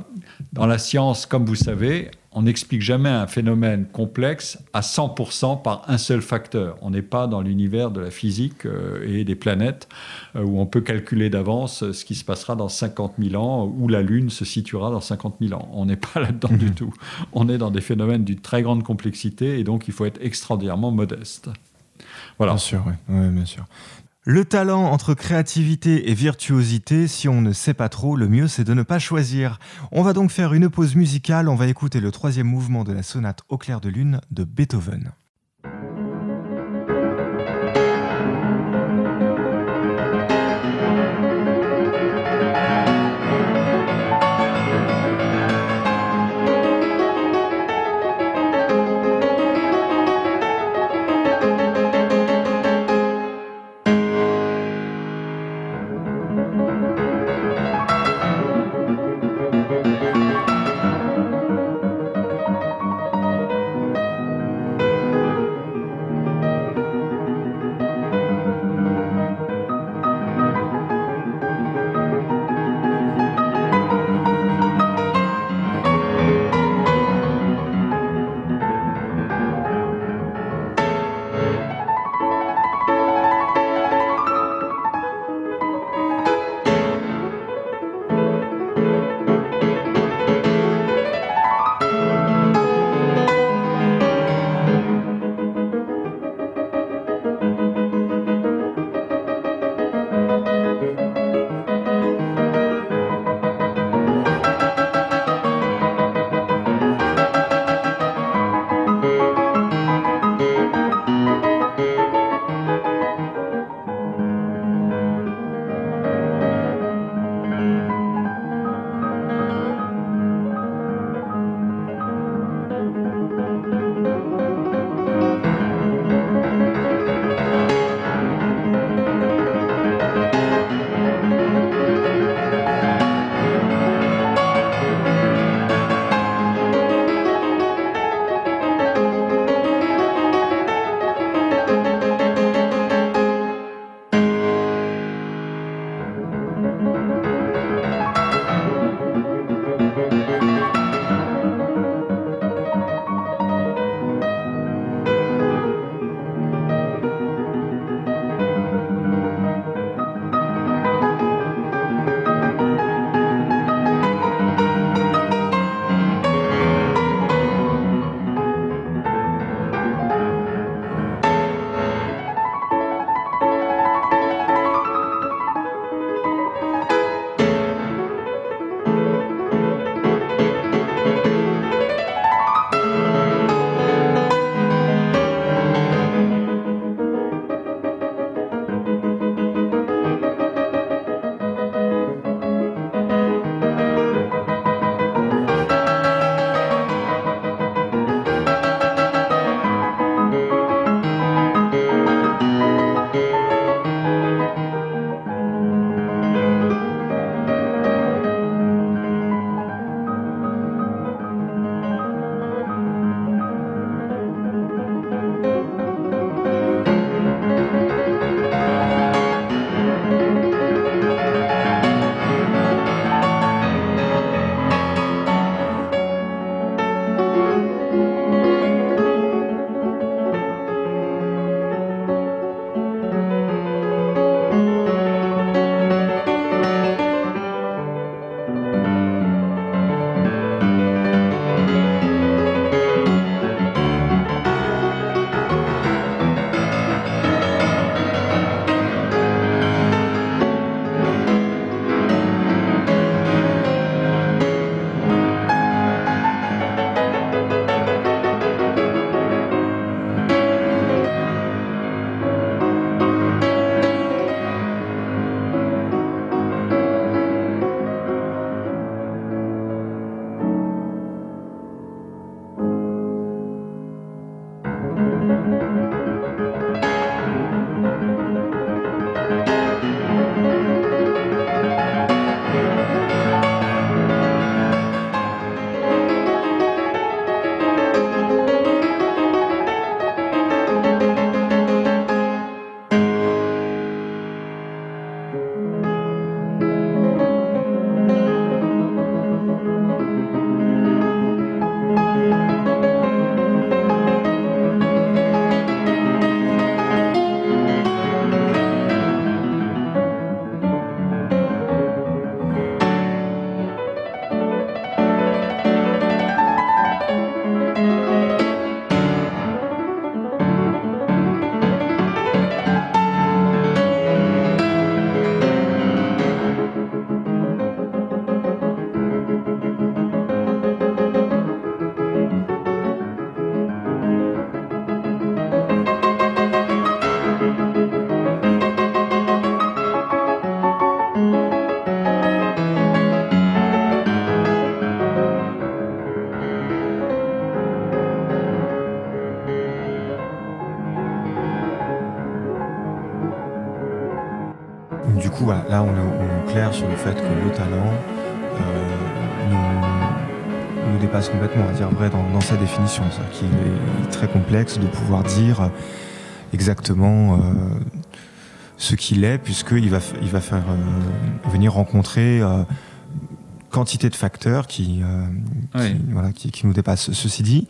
Dans la science, comme vous savez, on n'explique jamais un phénomène complexe à 100% par un seul facteur. On n'est pas dans l'univers de la physique euh, et des planètes euh, où on peut calculer d'avance ce qui se passera dans 50 000 ans, où la Lune se situera dans 50 000 ans. On n'est pas là-dedans du mhm. tout. On est dans des phénomènes d'une très grande complexité et donc il faut être extraordinairement modeste.
Voilà. Bien sûr, oui. bien sûr. Le talent entre créativité et virtuosité, si on ne sait pas trop, le mieux c'est de ne pas choisir. On va donc faire une pause musicale, on va écouter le troisième mouvement de la sonate au clair de lune de Beethoven. Complexe de pouvoir dire exactement ce qu'il est, puisqu'il va, il va faire venir rencontrer quantité de facteurs qui, voilà, qui, qui, nous dépassent. Ceci dit,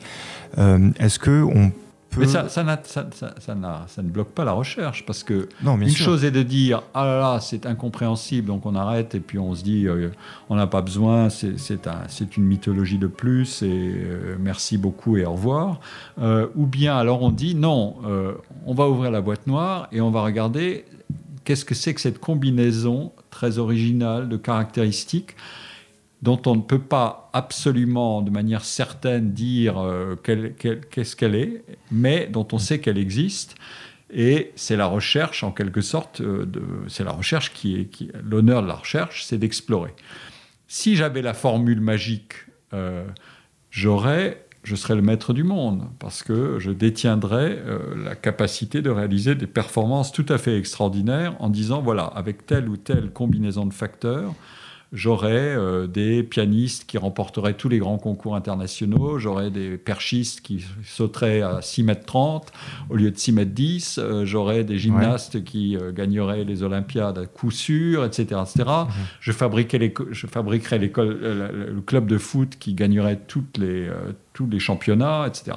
est-ce que on
mais ça, ça, ça, ça, ne bloque pas la recherche, parce que une chose est de dire ah là là, c'est incompréhensible, donc on arrête et puis on se dit euh, on n'a pas besoin, c'est une mythologie de plus et euh, merci beaucoup et au revoir. Euh, ou bien alors on dit non, on va ouvrir la boîte noire et on va regarder qu'est-ce que c'est que cette combinaison très originale de caractéristiques dont on ne peut pas absolument de manière certaine dire euh, qu'est-ce qu'elle est, mais dont on sait qu'elle existe. Et c'est la recherche, en quelque sorte, euh, c'est la recherche qui est, l'honneur de la recherche, c'est d'explorer. Si j'avais la formule magique, euh, j'aurais, je serais le maître du monde, parce que je détiendrais la capacité de réaliser des performances tout à fait extraordinaires en disant, voilà, avec telle ou telle combinaison de facteurs, j'aurais euh, des pianistes qui remporteraient tous les grands concours internationaux, j'aurais des perchistes qui sauteraient à 6 mètres 30 au lieu de 6 mètres 10, euh, j'aurais des gymnastes qui euh, gagneraient les Olympiades à coup sûr, etc. etc. Je, fabriquerais je fabriquerais le club de foot qui gagnerait toutes les, tous les championnats, etc.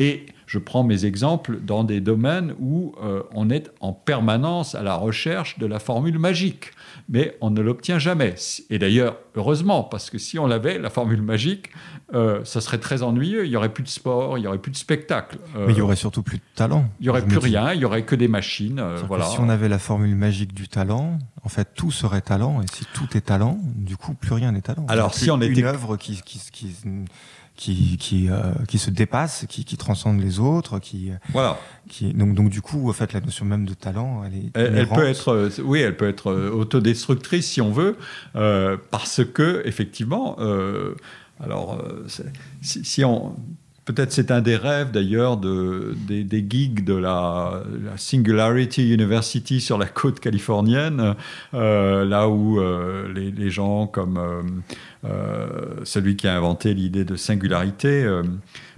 Et je prends mes exemples dans des domaines où on est en permanence à la recherche de la formule magique mais on ne l'obtient jamais. Et d'ailleurs, heureusement, parce que si on l'avait, la formule magique, euh, ça serait très ennuyeux. Il n'y aurait plus de sport, il n'y aurait plus de spectacle.
Euh, mais il n'y aurait surtout plus de talent.
Il n'y aurait plus rien, il n'y aurait que des machines. Euh, voilà.
Si on avait la formule magique du talent, en fait, tout serait talent. Et si tout est talent, du coup, plus rien n'est talent.
Alors, si on était...
Une œuvre qui, qui, qui qui, qui, euh, qui se dépasse, qui, qui transcende les autres, qui,
voilà.
qui donc, donc du coup, en fait, la notion même de talent, elle est
elle, peut être, euh, oui, elle peut être euh, autodestructrice si on veut, parce que effectivement, alors si, si, on Peut-être c'est un des rêves d'ailleurs de, des, geeks de la, Singularity University sur la côte californienne, là où les, les, gens comme euh, celui qui a inventé l'idée de singularité euh,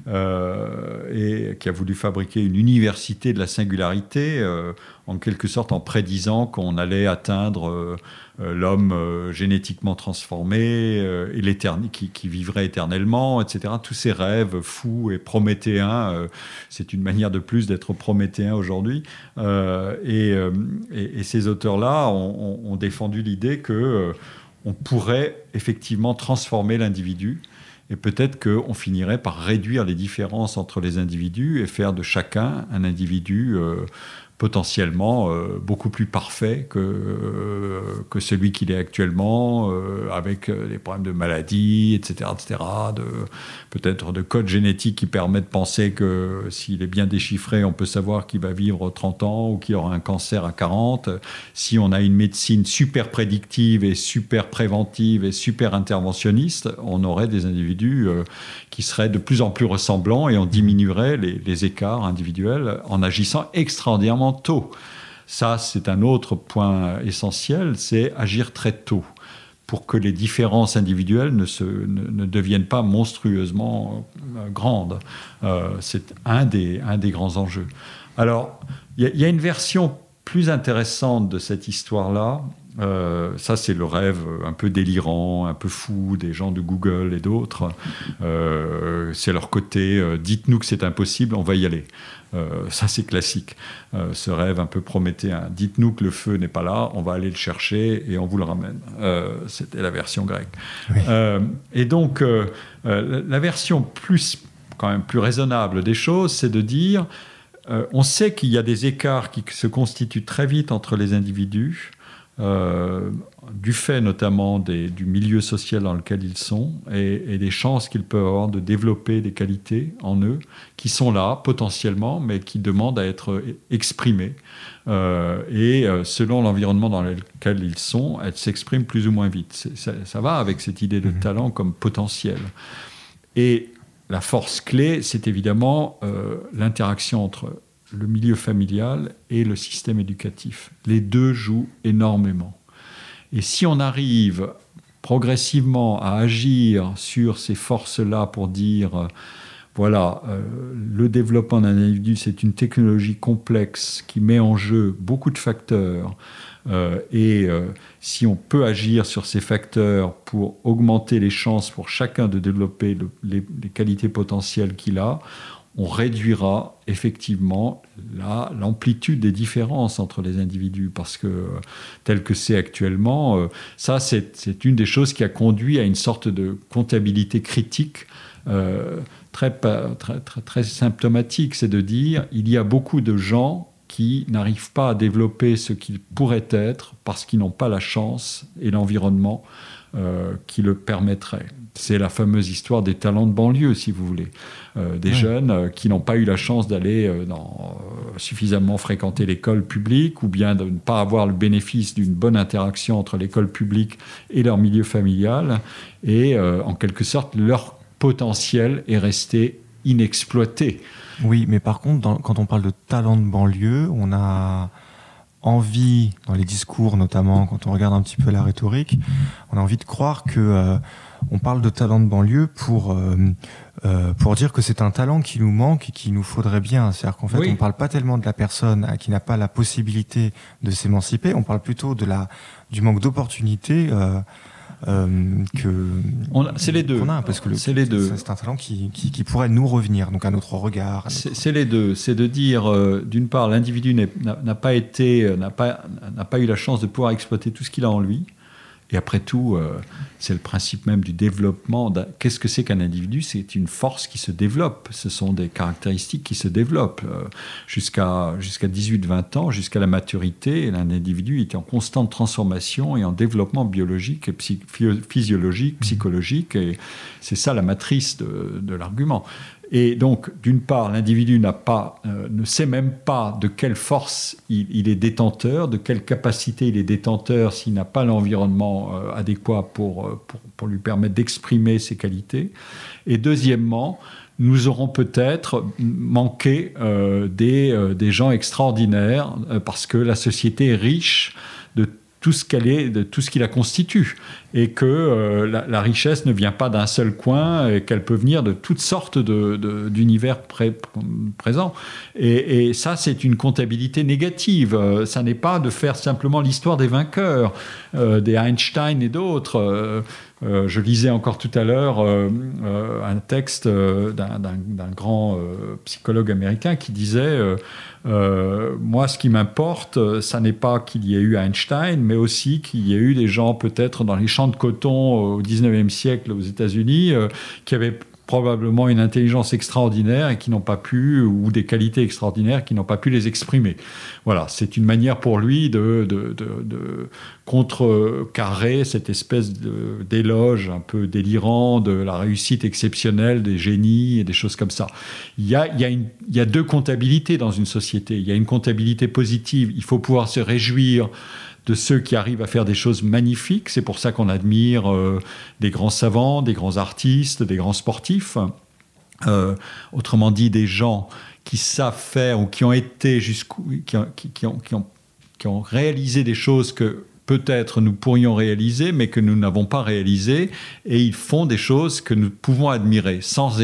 euh, et qui a voulu fabriquer une université de la singularité, en quelque sorte en prédisant qu'on allait atteindre l'homme génétiquement transformé et qui, qui, vivrait éternellement, etc. Tous ces rêves fous et prométhéens, c'est une manière de plus d'être prométhéen aujourd'hui. Et, ces auteurs-là ont, défendu l'idée que on pourrait effectivement transformer l'individu. Et peut-être qu'on finirait par réduire les différences entre les individus et faire de chacun un individu euh, potentiellement euh, beaucoup plus parfait que, euh, que celui qu'il est actuellement, euh, avec des problèmes de maladie, etc., etc., peut-être de codes génétiques qui permettent de penser que s'il est bien déchiffré, on peut savoir qu'il va vivre 30 ans ou qu'il aura un cancer à 40. Si on a une médecine super prédictive et super préventive et super interventionniste, on aurait des individus qui seraient de plus en plus ressemblants et on diminuerait les écarts individuels en agissant extraordinairement tôt. Ça, c'est un autre point essentiel, c'est agir très tôt pour que les différences individuelles ne, se, ne, deviennent pas monstrueusement euh, grandes. Euh, c'est un des, un des grands enjeux. Alors, il y, a une version plus intéressante de cette histoire-là. Euh, ça, c'est le rêve un peu délirant, un peu fou des gens de Google et d'autres. c'est leur côté, dites-nous que c'est impossible, on va y aller. Euh, ça, c'est classique. Euh, ce rêve un peu prométhéen. Dites-nous que le feu n'est pas là, on va aller le chercher et on vous le ramène. Euh, c'était la version grecque. et donc, la version plus, quand même plus raisonnable des choses, c'est de dire on sait qu'il y a des écarts qui se constituent très vite entre les individus. Euh, du fait notamment du milieu social dans lequel ils sont et, des chances qu'ils peuvent avoir de développer des qualités en eux qui sont là potentiellement, mais qui demandent à être exprimées. Euh, et euh, selon l'environnement dans lequel ils sont, elles s'expriment plus ou moins vite. Ça, va avec cette idée de mhm. talent comme potentiel. Et la force clé, c'est évidemment l'interaction entre le milieu familial et le système éducatif. Les deux jouent énormément. Et si on arrive progressivement à agir sur ces forces-là pour dire, euh, voilà, euh, le développement d'un individu, c'est une technologie complexe qui met en jeu beaucoup de facteurs. Euh, et si on peut agir sur ces facteurs pour augmenter les chances pour chacun de développer les, les, qualités potentielles qu'il a, on réduira effectivement l'amplitude des différences entre les individus, parce que tel que c'est actuellement, euh, ça c'est une des choses qui a conduit à une sorte de comptabilité critique euh, très, très, très, très symptomatique, c'est de dire il y a beaucoup de gens qui n'arrivent pas à développer ce qu'ils pourraient être parce qu'ils n'ont pas la chance et l'environnement euh, qui le permettrait. C'est la fameuse histoire des talents de banlieue, si vous voulez. Euh, des jeunes euh, qui n'ont pas eu la chance d'aller suffisamment fréquenter l'école publique ou bien de ne pas avoir le bénéfice d'une bonne interaction entre l'école publique et leur milieu familial. Et en quelque sorte, leur potentiel est resté inexploité.
Oui, mais par contre, quand on parle de talents de banlieue, on a envie, dans les discours notamment, quand on regarde un petit peu la rhétorique, on a envie de croire que euh, on parle de talent de banlieue pour euh, euh, pour dire que c'est un talent qui nous manque et qui nous faudrait bien. C'est-à-dire qu'en fait, on ne parle pas tellement de la personne qui n'a pas la possibilité de s'émanciper, on parle plutôt de la du manque d'opportunités
euh, que c'est les deux.
parce que c'est les deux. C'est un talent qui, qui, pourrait nous revenir, donc à notre regard.
C'est les deux. C'est de dire, euh, d'une part, l'individu n'a pas été, n'a pas, n'a pas eu la chance de pouvoir exploiter tout ce qu'il a en lui. Et après tout, euh, c'est le principe même du développement. Qu'est-ce que c'est qu'un individu? C'est une force qui se développe. Ce sont des caractéristiques qui se développent. Euh, jusqu'à jusqu'à 18-20 ans, jusqu'à la maturité, un individu est en constante transformation et en développement biologique, et physiologique, psychologique. Et c'est ça la matrice de, de l'argument. Et donc, d'une part, l'individu pas, euh, ne sait même pas de quelle force il, est détenteur, de quelle capacité il est détenteur s'il n'a pas l'environnement euh, adéquat euh, pour, pour, lui permettre d'exprimer ses qualités. Et deuxièmement, nous aurons peut-être manqué des, des, gens extraordinaires parce que la société est riche de tout ce qu'elle est, de tout ce qui la constitue, et que euh, la, richesse ne vient pas d'un seul coin, et qu'elle peut venir de toutes sortes d'univers présents. Et, ça, c'est une comptabilité négative. Euh, ça n'est pas de faire simplement l'histoire des vainqueurs, euh, des Einstein et d'autres. je lisais encore tout à l'heure un texte d'un grand psychologue américain qui disait euh, moi, ce qui m'importe, ça n'est pas qu'il y ait eu Einstein, mais aussi qu'il y ait eu des gens peut-être dans les champs de coton au 19e siècle aux États-Unis euh, qui avaient probablement une intelligence extraordinaire et qui n'ont pas pu, ou des qualités extraordinaires qui n'ont pas pu les exprimer. Voilà, c'est une manière pour lui de, de, de, contrecarrer cette espèce d'éloge un peu délirant de la réussite exceptionnelle des génies et des choses comme ça. Il y a, il y a deux comptabilités dans une société. Il y a une comptabilité positive, il faut pouvoir se réjouir de ceux qui arrivent à faire des choses magnifiques. C'est pour ça qu'on admire euh, des grands savants, des grands artistes, des grands sportifs. Euh, autrement dit, des gens qui savent faire ou qui ont été jusqu'où, qui, ont, qui, ont, qui ont réalisé des choses que peut-être nous pourrions réaliser, mais que nous n'avons pas réalisé, et ils font des choses que nous pouvons admirer, sans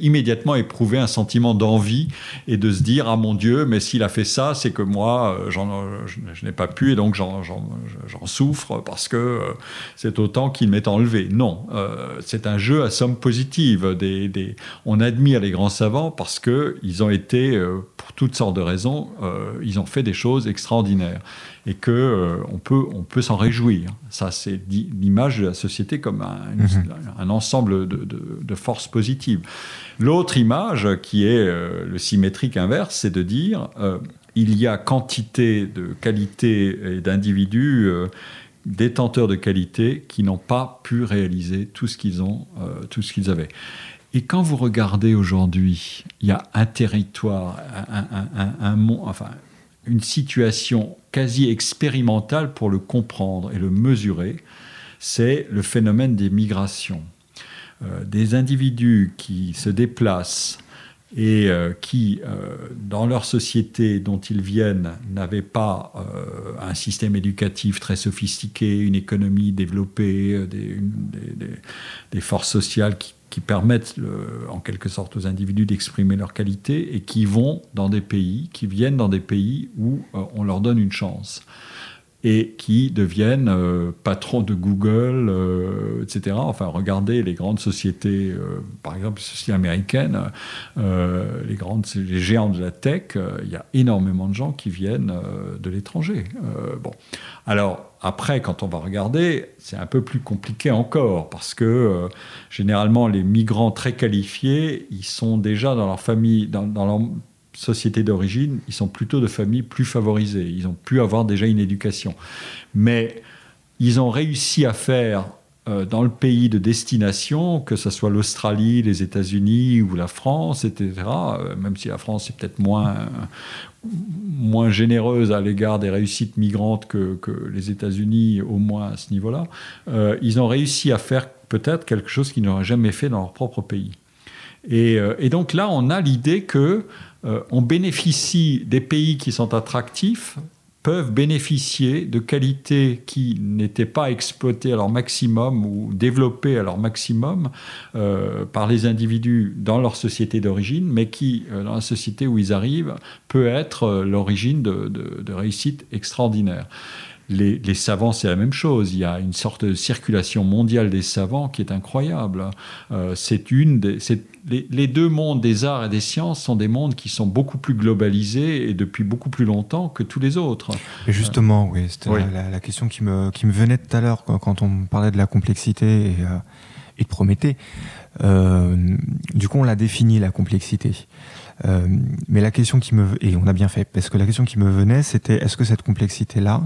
immédiatement éprouver un sentiment d'envie et de se dire ah mon Dieu, mais s'il a fait ça, c'est que moi, euh, je, n'ai pas pu et donc j'en souffre parce que euh, c'est autant qu'il m'est enlevé. Non, euh, c'est un jeu à somme positive. On admire les grands savants parce que ils ont été, pour toutes sortes de raisons, ils ont fait des choses extraordinaires et que euh, on peut, on peut s'en réjouir. Ça, c'est l'image de la société comme un, mhm. ensemble de, de, forces positives. L'autre image, qui est euh, le symétrique inverse, c'est de dire euh, il y a quantité de qualités et d'individus détenteurs de qualité qui n'ont pas pu réaliser tout ce qu'ils ont, tout ce qu'ils avaient. Et quand vous regardez aujourd'hui, il y a un territoire, un, un, un, enfin, une situation quasi expérimentale pour le comprendre et le mesurer, c'est le phénomène des migrations. Euh, des individus qui se déplacent et qui, dans leur société dont ils viennent, n'avaient pas un système éducatif très sophistiqué, une économie développée, des, des forces sociales qui qui permettent en quelque sorte aux individus d'exprimer leur qualité et qui vont dans des pays, qui viennent dans des pays où euh, on leur donne une chance et qui deviennent euh, patrons de Google, euh, etc. Enfin, regardez les grandes sociétés, euh, par exemple les sociétés américaines, les, grandes, les géants de la tech, il y a énormément de gens qui viennent de l'étranger. bon. Alors, après, quand on va regarder, c'est un peu plus compliqué encore, parce que généralement, les migrants très qualifiés, ils sont déjà dans leur famille, dans, dans leur société d'origine, ils sont plutôt de familles plus favorisées. Ils ont pu avoir déjà une éducation. Mais ils ont réussi à faire euh, dans le pays de destination, que ce soit l'Australie, les États-Unis ou la France, etc., euh, même si la France est peut-être moins, moins généreuse à l'égard des réussites migrantes que, les États-Unis, au moins à ce niveau-là, euh, ils ont réussi à faire peut-être quelque chose qu'ils n'auraient jamais fait dans leur propre pays. Et, et donc là, on a l'idée que euh, on bénéficie des pays qui sont attractifs peuvent bénéficier de qualités qui n'étaient pas exploitées à leur maximum ou développées à leur maximum euh, par les individus dans leur société d'origine, mais qui, euh, dans la société où ils arrivent, peut être l'origine de, de réussites extraordinaires les, savants, c'est la même chose. Il y a une sorte de circulation mondiale des savants qui est incroyable. Euh, c'est une les, deux mondes des arts et des sciences sont des mondes qui sont beaucoup plus globalisés et depuis beaucoup plus longtemps que tous les autres.
Et justement, oui, c'était La, question qui me, qui me venait tout à l'heure quand on parlait de la complexité et, euh, de Prométhée. Euh, du coup, on l'a défini, la complexité. mais la question qui me et on a bien fait parce que la question qui me venait c'était est-ce que cette complexité là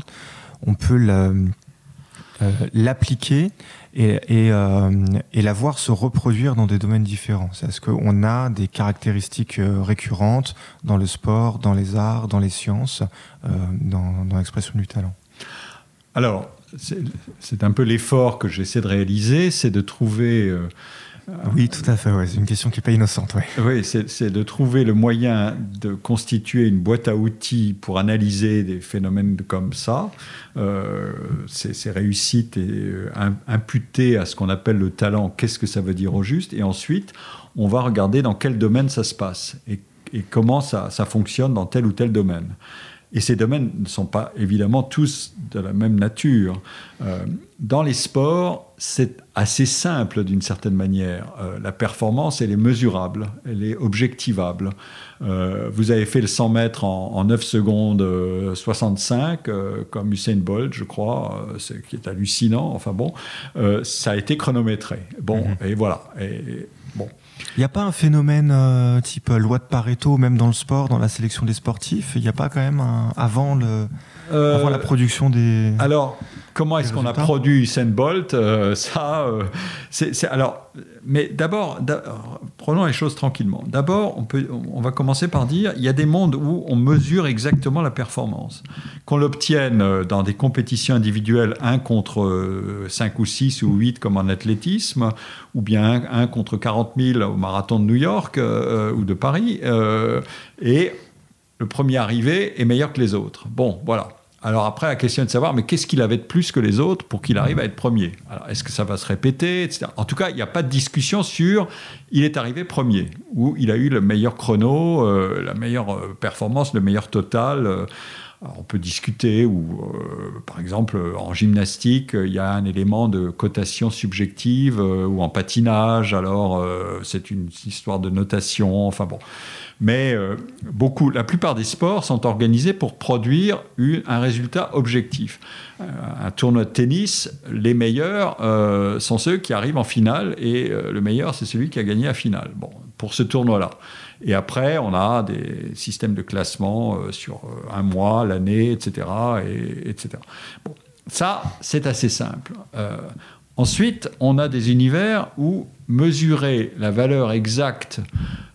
on peut euh, l'appliquer et, euh, et, la voir se reproduire dans des domaines différents. Est-ce qu'on a des caractéristiques euh, récurrentes dans le sport, dans les arts, dans les sciences, dans, l'expression du talent
Alors, c'est un peu l'effort que j'essaie de réaliser, c'est de trouver
oui, tout à fait. C'est une question qui n'est pas innocente.
Oui, c'est de trouver le moyen de constituer une boîte à outils pour analyser des phénomènes comme ça, euh, ces, réussites et euh, imputer à ce qu'on appelle le talent, qu'est-ce que ça veut dire au juste, et ensuite on va regarder dans quel domaine ça se passe et, comment ça, ça fonctionne dans tel ou tel domaine. Et ces domaines ne sont pas évidemment tous de la même nature. Euh, dans les sports, c'est assez simple d'une certaine manière. Euh, la performance, elle est mesurable, elle est objectivable. Euh, vous avez fait le 100 mètres en, 9 secondes 65, comme Usain Bolt, je crois, ce qui est hallucinant. Enfin bon, ça a été chronométré. Bon, mhm. et voilà. Et.
Il n'y a pas un phénomène euh, type euh, loi de Pareto, même dans le sport, dans la sélection des sportifs? Il n'y a pas quand même un, avant, le, avant la euh, production des.
Alors, comment est-ce qu'on a produit Usain Bolt Ça, c'est alors mais d'abord, prenons les choses tranquillement. D'abord, on, on va commencer par dire il y a des mondes où on mesure exactement la performance. Qu'on l'obtienne euh, dans des compétitions individuelles, 1 contre 5 euh, ou 6 ou 8 comme en athlétisme, ou bien 1 contre 40 000 au marathon de New York euh, ou de Paris, et le premier arrivé est meilleur que les autres. Bon, voilà. Alors après, la question est de savoir, mais qu'est-ce qu'il avait de plus que les autres pour qu'il arrive à être premier? Alors, est-ce que ça va se répéter, etc. En tout cas, il n'y a pas de discussion sur il est arrivé premier, ou il a eu le meilleur chrono, euh, la meilleure euh, performance, le meilleur total. Euh. on peut discuter, ou par exemple en gymnastique, il y a un élément de cotation subjective, ou en patinage, alors c'est une histoire de notation, enfin bon. Mais euh, beaucoup, la plupart des sports sont organisés pour produire un résultat objectif. Euh, un tournoi de tennis, les meilleurs euh, sont ceux qui arrivent en finale et le meilleur, c'est celui qui a gagné la finale. Bon, pour ce tournoi-là. Et après, on a des systèmes de classement sur un mois, l'année, etc. Et, etc. Bon, ça, c'est assez simple. Ensuite, on a des univers où mesurer la valeur exacte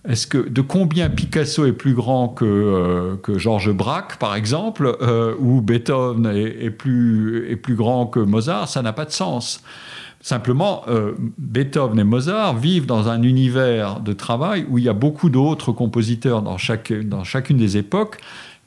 est-ce que de combien Picasso est plus grand que, euh, Georges Braque, par exemple, euh, ou Beethoven est, plus, grand que Mozart, ça n'a pas de sens. Simplement, euh, Beethoven et Mozart vivent dans un univers de travail où il y a beaucoup d'autres compositeurs dans chacune des époques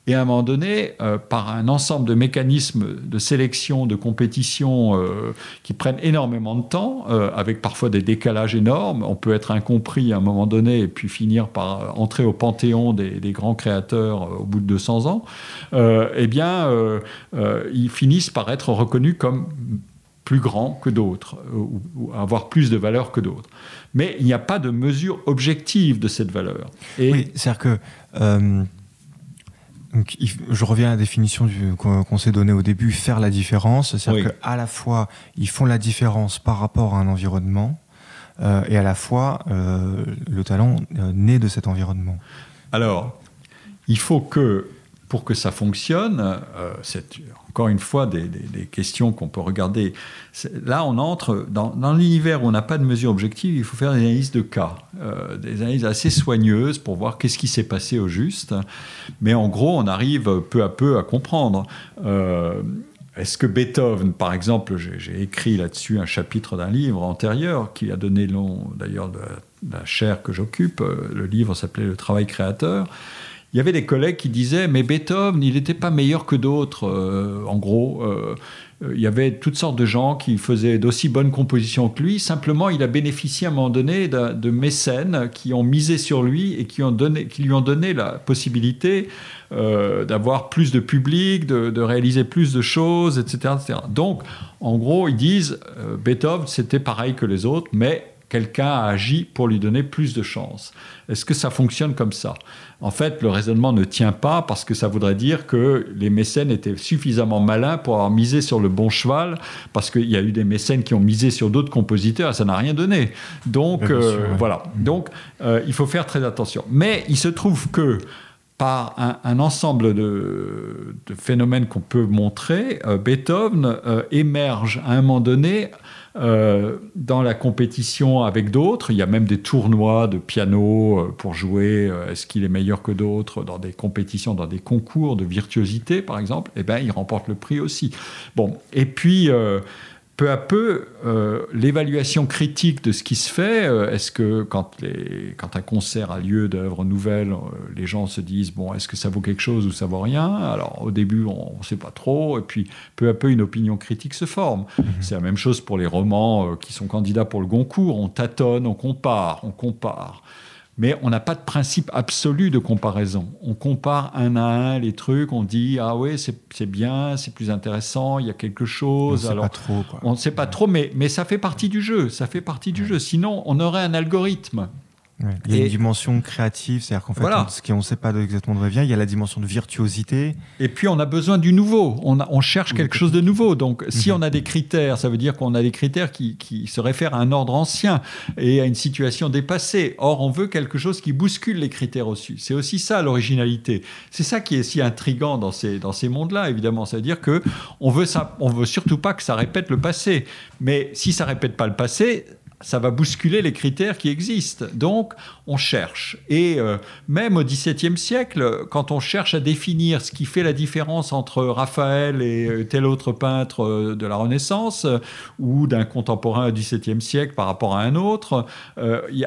et à un moment donné, euh, par un ensemble de mécanismes de sélection, de compétition euh, qui prennent énormément de temps, euh, avec parfois des décalages énormes, on peut être incompris à un moment donné et puis finir par entrer au panthéon des, grands créateurs au bout de 200 ans, eh bien, ils finissent par être reconnus comme plus grands que d'autres, ou, avoir plus de valeur que d'autres. Mais il n'y a pas de mesure objective de cette valeur.
Oui, c'est-à-dire que je reviens à la définition qu'on s'est donnée au début, faire la différence. C'est-à-dire qu'à la fois, ils font la différence par rapport à un environnement, euh, et à la fois, euh, le talent euh, naît de cet environnement.
Alors, il faut que, pour que ça fonctionne, c'est encore une fois des, questions qu'on peut regarder. Là, on entre dans, l'univers où on n'a pas de mesure objective, il faut faire des analyses de cas, euh, des analyses assez soigneuses pour voir qu'est-ce qui s'est passé au juste. Mais en gros, on arrive peu à peu à comprendre. Euh, est-ce que Beethoven, par exemple, j'ai écrit là-dessus un chapitre d'un livre antérieur qui a donné nom d'ailleurs de, la chaire que j'occupe. Euh, le livre s'appelait Le travail créateur il y avait des collègues qui disaient mais Beethoven, il n'était pas meilleur que d'autres. Euh, en gros, euh, il y avait toutes sortes de gens qui faisaient d'aussi bonnes compositions que lui. Simplement, il a bénéficié à un moment donné de, mécènes qui ont misé sur lui et qui, ont donné, qui lui ont donné la possibilité euh, d'avoir plus de public, de, réaliser plus de choses, etc., etc. Donc, en gros, ils disent Beethoven, c'était pareil que les autres, mais quelqu'un a agi pour lui donner plus de chance. Est-ce que ça fonctionne comme ça? En fait, le raisonnement ne tient pas parce que ça voudrait dire que les mécènes étaient suffisamment malins pour avoir misé sur le bon cheval, parce qu'il y a eu des mécènes qui ont misé sur d'autres compositeurs, et ça n'a rien donné. Donc euh, voilà. Donc euh, il faut faire très attention. Mais il se trouve que par un, ensemble de, phénomènes qu'on peut montrer, euh, Beethoven émerge à un moment donné euh, dans la compétition avec d'autres. Il y a même des tournois de piano euh, pour jouer. Euh, est-ce qu'il est meilleur que d'autres dans des compétitions, dans des concours de virtuosité, par exemple? Eh bien, il remporte le prix aussi. Bon, et puis peu à peu, euh, l'évaluation critique de ce qui se fait, euh, est-ce que quand, les, quand, un concert a lieu d'œuvres nouvelles, euh, les gens se disent, bon, est-ce que ça vaut quelque chose ou ça vaut rien? Alors au début, on ne sait pas trop, et puis peu à peu, une opinion critique se forme. Mhm. C'est la même chose pour les romans qui sont candidats pour le Goncourt, on tâtonne, on compare, on compare mais on n'a pas de principe absolu de comparaison. On compare un à un les trucs, on dit ah oui c'est bien, c'est plus intéressant, il y a quelque chose.
On ne sait pas trop.
On ne sait pas trop, mais, mais ça fait partie du jeu. Ça fait partie du jeu. Sinon, on aurait un algorithme.
Il y a une dimension créative, c'est-à-dire qu'en fait, ce qu'on ne sait pas exactement d'où vient, il y a la dimension de virtuosité.
Et puis, on a besoin du nouveau. On, on cherche quelque chose de nouveau. Donc, si mhm. on a des critères, ça veut dire qu'on a des critères qui, qui, se réfèrent à un ordre ancien et à une situation dépassée. Or, on veut quelque chose qui bouscule les critères au-dessus. C'est aussi ça l'originalité. C'est ça qui est si intrigant dans ces, dans ces mondes-là, évidemment. C'est-à-dire que on veut ça, on veut surtout pas que ça répète le passé. Mais si ça répète pas le passé, ça va bousculer les critères qui existent. Donc, on cherche. Et euh, même au XVIIe siècle, quand on cherche à définir ce qui fait la différence entre Raphaël et euh, tel autre peintre euh, de la Renaissance, ou d'un contemporain au XVIIe siècle par rapport à un autre,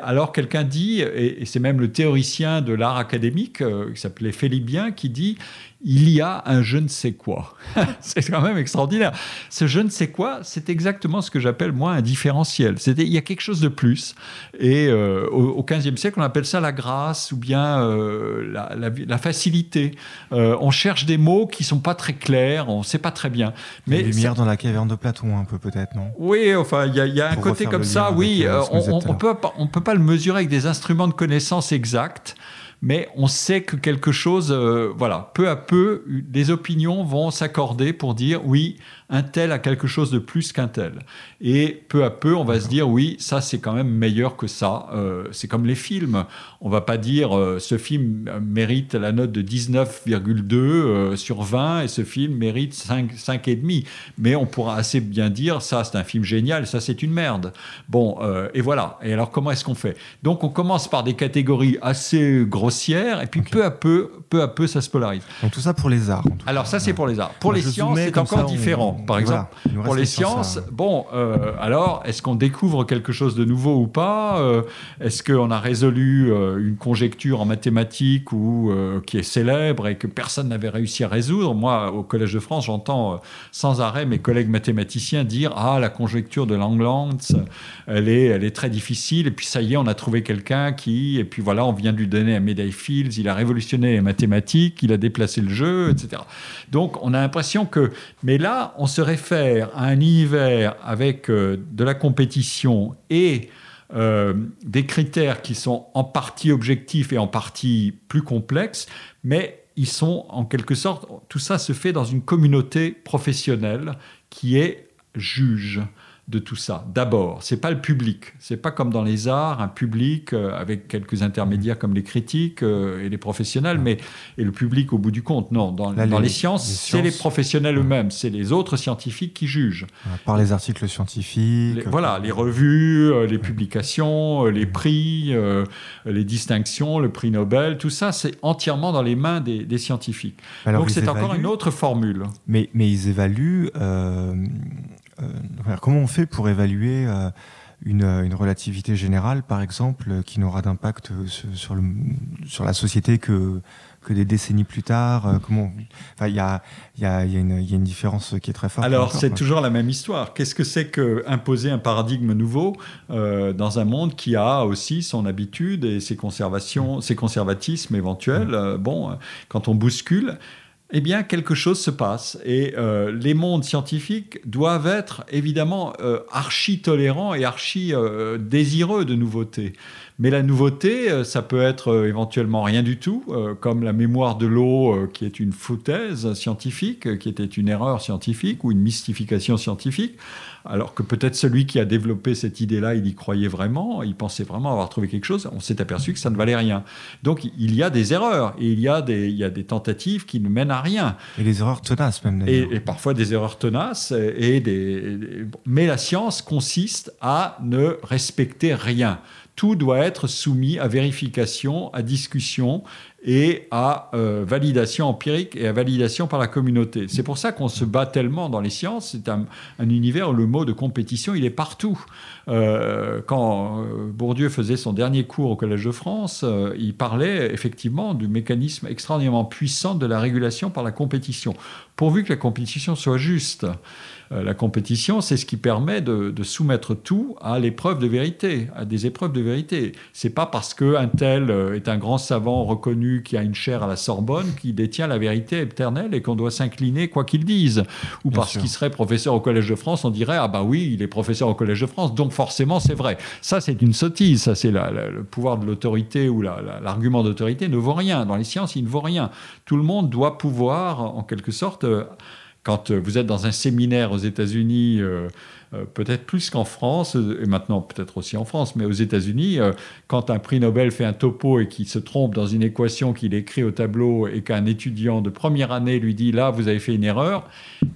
alors quelqu'un dit, et, c'est même le théoricien de l'art académique, qui s'appelait Philibien, qui dit il y a un je ne sais quoi. (laughs) c'est quand même extraordinaire. Ce je ne sais quoi, c'est exactement ce que j'appelle moi un différentiel. il y a quelque chose de plus. Et euh, au, XVe siècle, on appelle ça la grâce ou bien euh, la, facilité. Euh, on cherche des mots qui sont pas très clairs, on ne sait pas très bien.
Mais lumière dans la caverne de Platon, un peu peut-être, non?
Oui, enfin, il y a, un côté comme ça. Oui, on, on peut, on peut pas le mesurer avec des instruments de connaissance exacts mais on sait que quelque chose, euh, voilà, peu à peu, des opinions vont s'accorder pour dire oui, un tel a quelque chose de plus qu'un tel. Et peu à peu, on va se dire, oui, ça c'est quand même meilleur que ça. Euh, c'est comme les films. On va pas dire, euh, ce film mérite la note de 19,2 euh, sur 20 et ce film mérite 5, 5,5. Mais on pourra assez bien dire, ça c'est un film génial, ça c'est une merde. Bon, et voilà. Et alors comment est-ce qu'on fait? Donc on commence par des catégories assez grossières grossière, et puis peu à peu, peu à peu, ça se polarise.
Donc tout ça pour les arts.
Alors ça, c'est pour les arts. Pour les sciences, c'est encore différent. Par exemple, pour les sciences, bon, euh, alors, est-ce qu'on découvre quelque chose de nouveau ou pas euh, Est-ce qu'on a résolu une conjecture en mathématiques ou qui est célèbre et que personne n'avait réussi à résoudre? Moi, au Collège de France, j'entends sans arrêt mes collègues mathématiciens dire ah la conjecture de Langlands, elle est, elle est très difficile. Et puis ça y est, on a trouvé quelqu'un qui, et puis voilà, on vient de lui donner un médaille Fields. Il a révolutionné les mathématiques, il a déplacé le jeu, etc. Donc on a l'impression que, mais là, on se réfère à un univers avec euh, de la compétition et euh, des critères qui sont en partie objectifs et en partie plus complexes, mais ils sont en quelque sorte, tout ça se fait dans une communauté professionnelle qui est juge de tout ça. D'abord, c'est pas le public. C'est pas comme dans les arts, un public euh, avec quelques intermédiaires comme les critiques euh, et les professionnels, mais et le public au bout du compte. Non, dans, les, sciences, c'est les professionnels eux-mêmes, c'est les autres scientifiques qui jugent.
Par les articles scientifiques.
voilà, les revues, euh, les publications, les prix, les distinctions, le prix Nobel, tout ça, c'est entièrement dans les mains des, scientifiques. Donc c'est encore une autre formule.
Mais, mais ils évaluent comment on fait pour évaluer euh, une, une, relativité générale, par exemple, qui n'aura d'impact sur, le, sur la société que, que des décennies plus tard euh, Comment Il y, a, y, a, y, a une, y a une différence qui est très forte.
Alors, c'est toujours la même histoire. Qu'est-ce que c'est que imposer un paradigme nouveau dans un monde qui a aussi son habitude et ses conservations, ses conservatismes éventuels Bon, quand on bouscule, eh bien, quelque chose se passe. Et euh, les mondes scientifiques doivent être évidemment euh, archi tolérants et archi euh, de nouveautés. Mais la nouveauté, ça peut être éventuellement rien du tout, comme la mémoire de l'eau, qui est une foutaise scientifique, qui était une erreur scientifique ou une mystification scientifique alors que peut-être celui qui a développé cette idée-là, il y croyait vraiment, il pensait vraiment avoir trouvé quelque chose, on s'est aperçu que ça ne valait rien. Donc il y a des erreurs, et il y a des, il y a des tentatives qui ne mènent à rien.
Et des erreurs tenaces même.
Et, et, parfois des erreurs tenaces, et des, mais la science consiste à ne respecter rien tout doit être soumis à vérification, à discussion et à euh, validation empirique et à validation par la communauté. C'est pour ça qu'on se bat tellement dans les sciences. C'est un, univers où le mot de compétition, il est partout. Euh, quand euh, Bourdieu faisait son dernier cours au Collège de France, il parlait effectivement du mécanisme extraordinairement puissant de la régulation par la compétition, pourvu que la compétition soit juste. Euh, la compétition, c'est ce qui permet de, soumettre tout à l'épreuve de vérité, à des épreuves de vérité. C'est pas parce qu'un tel euh, est un grand savant reconnu qui a une chaire à la Sorbonne qu'il détient la vérité éternelle et qu'on doit s'incliner quoi qu'il dise. Ou parce qu'il serait professeur au Collège de France, on dirait ah bah oui, il est professeur au Collège de France, donc forcément c'est vrai. Ça c'est une sottise, ça c'est le pouvoir de l'autorité ou l'argument d'autorité ne vaut rien. Dans les sciences, il ne vaut rien. Tout le monde doit pouvoir, en quelque sorte, euh, quand euh, vous êtes dans un séminaire aux États-Unis, euh, euh, peut-être plus qu'en France, et maintenant peut-être aussi en France, mais aux États-Unis, quand un prix Nobel fait un topo et qu'il se trompe dans une équation qu'il écrit au tableau et qu'un étudiant de première année lui dit là, vous avez fait une erreur,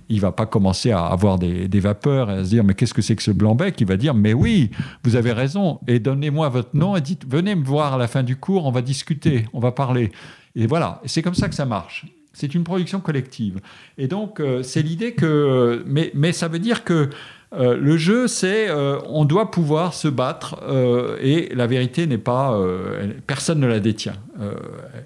il va pas commencer à avoir des, vapeurs et à se dire mais qu'est-ce que c'est que ce blanc-bec? Il va dire mais oui, vous avez raison, et donnez-moi votre nom et dites venez me voir à la fin du cours, on va discuter, on va parler. Et voilà, c'est comme ça que ça marche. C'est une production collective. Et donc, euh, c'est l'idée que. Mais, mais, ça veut dire que euh, le jeu, c'est. Euh, on doit pouvoir se battre et la vérité n'est pas. personne ne la détient.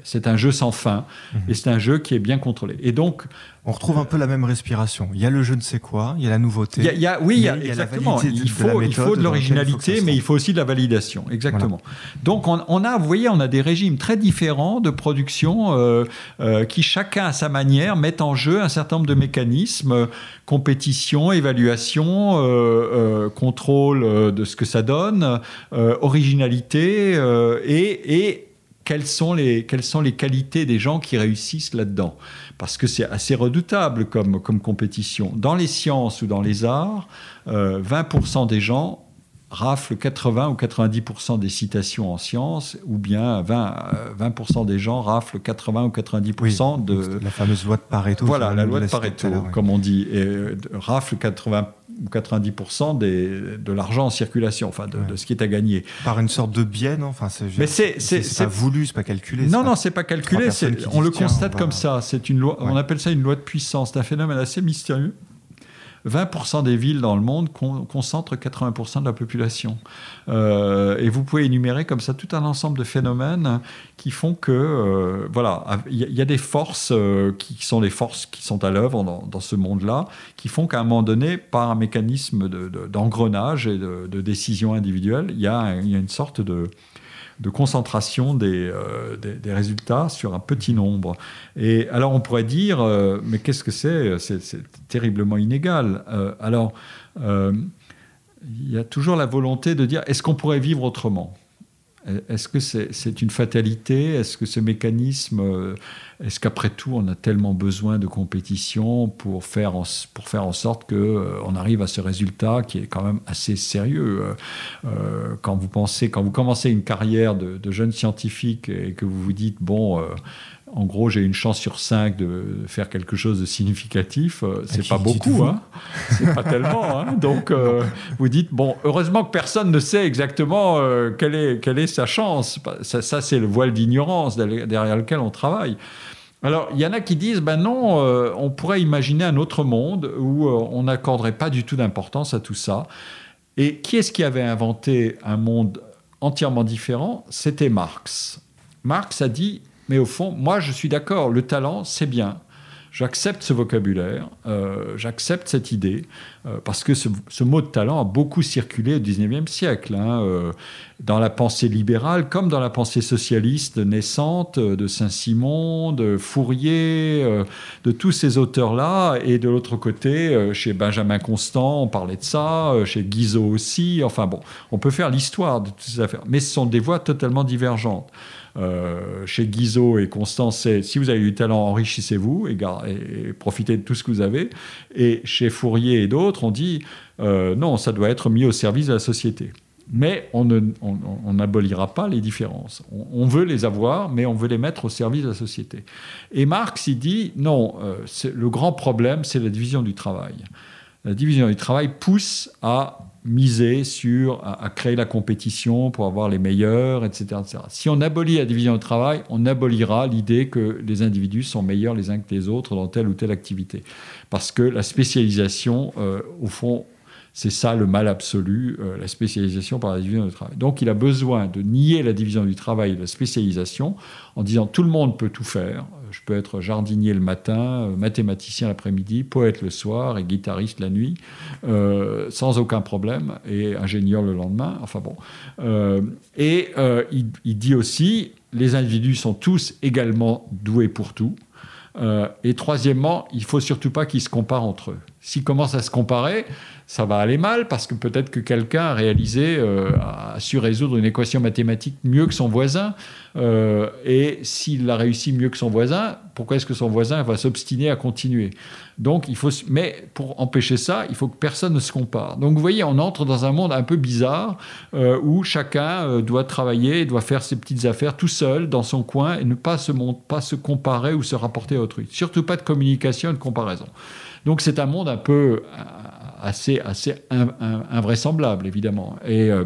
c'est un jeu sans fin mhm. et c'est un jeu qui est bien contrôlé. Et donc,
on retrouve un peu la même respiration. Il y a le je ne sais quoi, il y a la nouveauté.
Il y a, oui, il y a, exactement. Il faut, il faut de l'originalité, mais il faut aussi de la validation. Exactement. Donc, on, a, vous voyez, on a des régimes très différents de production euh, euh, qui, chacun à sa manière, mettent en jeu un certain nombre de mécanismes compétition, évaluation, euh, contrôle de ce que ça donne, originalité et, et quelles sont, les, quelles sont les qualités des gens qui réussissent là-dedans parce que c'est assez redoutable comme, compétition. Dans les sciences ou dans les arts, 20% euh, des gens rafle 80 ou 90% des citations en sciences, ou bien 20, 20% des gens raflent 80 ou 90% de...
La fameuse loi de Pareto.
Voilà, la loi de Pareto, comme on dit, et rafle 80 ou 90% des, de l'argent en circulation, enfin de, ce qui est à gagner.
Par une sorte de biais, non? Enfin,
Mais c'est
pas voulu, c'est pas calculé.
Non, non, c'est pas calculé. On le constate comme ça. C'est une loi. On appelle ça une loi de puissance. C'est un phénomène assez mystérieux. 20% des villes dans le monde concentrent 80% de la population. Euh, et vous pouvez énumérer comme ça tout un ensemble de phénomènes qui font que, euh, voilà, il y, a des forces euh, qui sont des forces qui sont à l'œuvre dans, ce monde-là, qui font qu'à un moment donné, par un mécanisme d'engrenage et de, décision individuelle, il y, a une sorte de, de concentration euh, des, des, résultats sur un petit nombre. Et alors on pourrait dire, euh, mais qu'est-ce que c'est C'est terriblement inégal. Euh, alors, il y a toujours la volonté de dire, est-ce qu'on pourrait vivre autrement? Est-ce que c'est une fatalité? Est-ce que ce mécanisme, euh, est-ce qu'après tout, on a tellement besoin de compétition pour faire en, pour faire en sorte qu'on euh, arrive à ce résultat qui est quand même assez sérieux euh, Quand vous pensez, quand vous commencez une carrière de jeune scientifique et que vous vous dites, bon, en gros, j'ai une chance sur cinq de faire quelque chose de significatif. Euh, c'est pas beaucoup, hein. C'est pas tellement. Hein. (laughs) Donc, euh, vous dites bon, heureusement que personne ne sait exactement euh, quelle, est, quelle est sa chance. Ça, c'est le voile d'ignorance derrière lequel on travaille. Alors, il y en a qui disent ben non, on pourrait imaginer un autre monde où on n'accorderait pas du tout d'importance à tout ça. Et qui est-ce qui avait inventé un monde entièrement différent? C'était Marx. Marx a dit mais au fond, moi, je suis d'accord, le talent, c'est bien. J'accepte ce vocabulaire, euh, j'accepte cette idée, euh, parce que ce, mot de talent a beaucoup circulé au XIXe siècle, hein, euh, dans la pensée libérale comme dans la pensée socialiste naissante de Saint-Simon, de Fourier, de tous ces auteurs-là, et de l'autre côté, chez Benjamin Constant, on parlait de ça, chez Guizot aussi, enfin bon, on peut faire l'histoire de toutes ces affaires, mais ce sont des voies totalement divergentes. Euh, chez Guizot et Constance, c'est si vous avez du talent, enrichissez-vous et, profitez de tout ce que vous avez. Et chez Fourier et d'autres, on dit euh, non, ça doit être mis au service de la société. Mais on n'abolira pas les différences. On, veut les avoir, mais on veut les mettre au service de la société. Et Marx, il dit non, euh, le grand problème, c'est la division du travail. La division du travail pousse à miser sur, à, créer la compétition pour avoir les meilleurs, etc., Si on abolit la division du travail, on abolira l'idée que les individus sont meilleurs les uns que les autres dans telle ou telle activité. Parce que la spécialisation, euh, au fond, c'est ça le mal absolu, euh, la spécialisation par la division du travail. Donc il a besoin de nier la division du travail et la spécialisation en disant tout le monde peut tout faire. Peux être jardinier le matin, euh, mathématicien l'après-midi, poète le soir et guitariste la nuit, euh, sans aucun problème, et ingénieur le lendemain. Enfin bon. et il, dit aussi les individus sont tous également doués pour tout. et troisièmement, il faut surtout pas qu'ils se comparent entre eux. S'ils commencent à se comparer, ça va aller mal parce que peut-être que quelqu'un a réalisé, euh, a su résoudre une équation mathématique mieux que son voisin. Euh, et s'il l'a réussi mieux que son voisin, pourquoi est-ce que son voisin va s'obstiner à continuer? Donc, il faut, mais pour empêcher ça, il faut que personne ne se compare. Donc, vous voyez, on entre dans un monde un peu bizarre euh, où chacun doit travailler, doit faire ses petites affaires tout seul dans son coin et ne pas se, pas se comparer ou se rapporter à autrui. Surtout pas de communication et de comparaison. Donc, c'est un monde un peu assez, assez invraisemblable, évidemment. Et euh,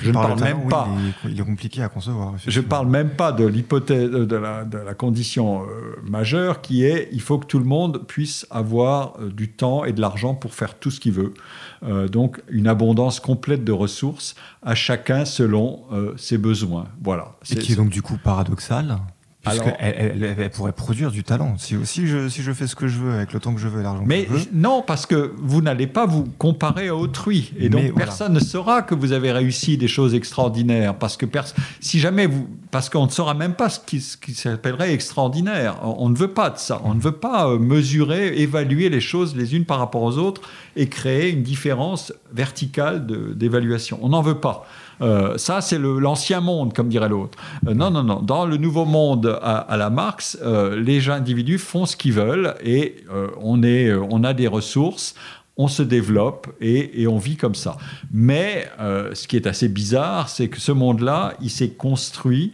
je ne parle même pas. Il est, compliqué à concevoir.
Je ne parle même pas de l'hypothèse, de la, de la condition euh, majeure qui est il faut que tout le monde puisse avoir euh, du temps et de l'argent pour faire tout ce qu'il veut. donc une abondance complète de ressources à chacun selon ses besoins. Voilà.
Et qui est donc du coup paradoxal Puisqu'elle elle, pourrait produire du talent. Si, si, je, si je fais ce que je veux avec le temps que je veux et l'argent que je veux.
Mais non, parce que vous n'allez pas vous comparer à autrui. Et donc personne ne saura que vous avez réussi des choses extraordinaires. Parce que si jamais vous. Parce qu'on ne saura même pas ce qui, ce qui s'appellerait extraordinaire. On, ne veut pas de ça. On ne veut pas euh, mesurer, évaluer les choses les unes par rapport aux autres et créer une différence verticale d'évaluation. On n'en veut pas. Euh, ça, c'est l'ancien monde, comme dirait l'autre. Euh, non, non, non. Dans le nouveau monde à, la Marx, euh, les individus font ce qu'ils veulent et on, est, on a des ressources on se développe et, on vit comme ça. Mais ce qui est assez bizarre, c'est que ce monde-là, il s'est construit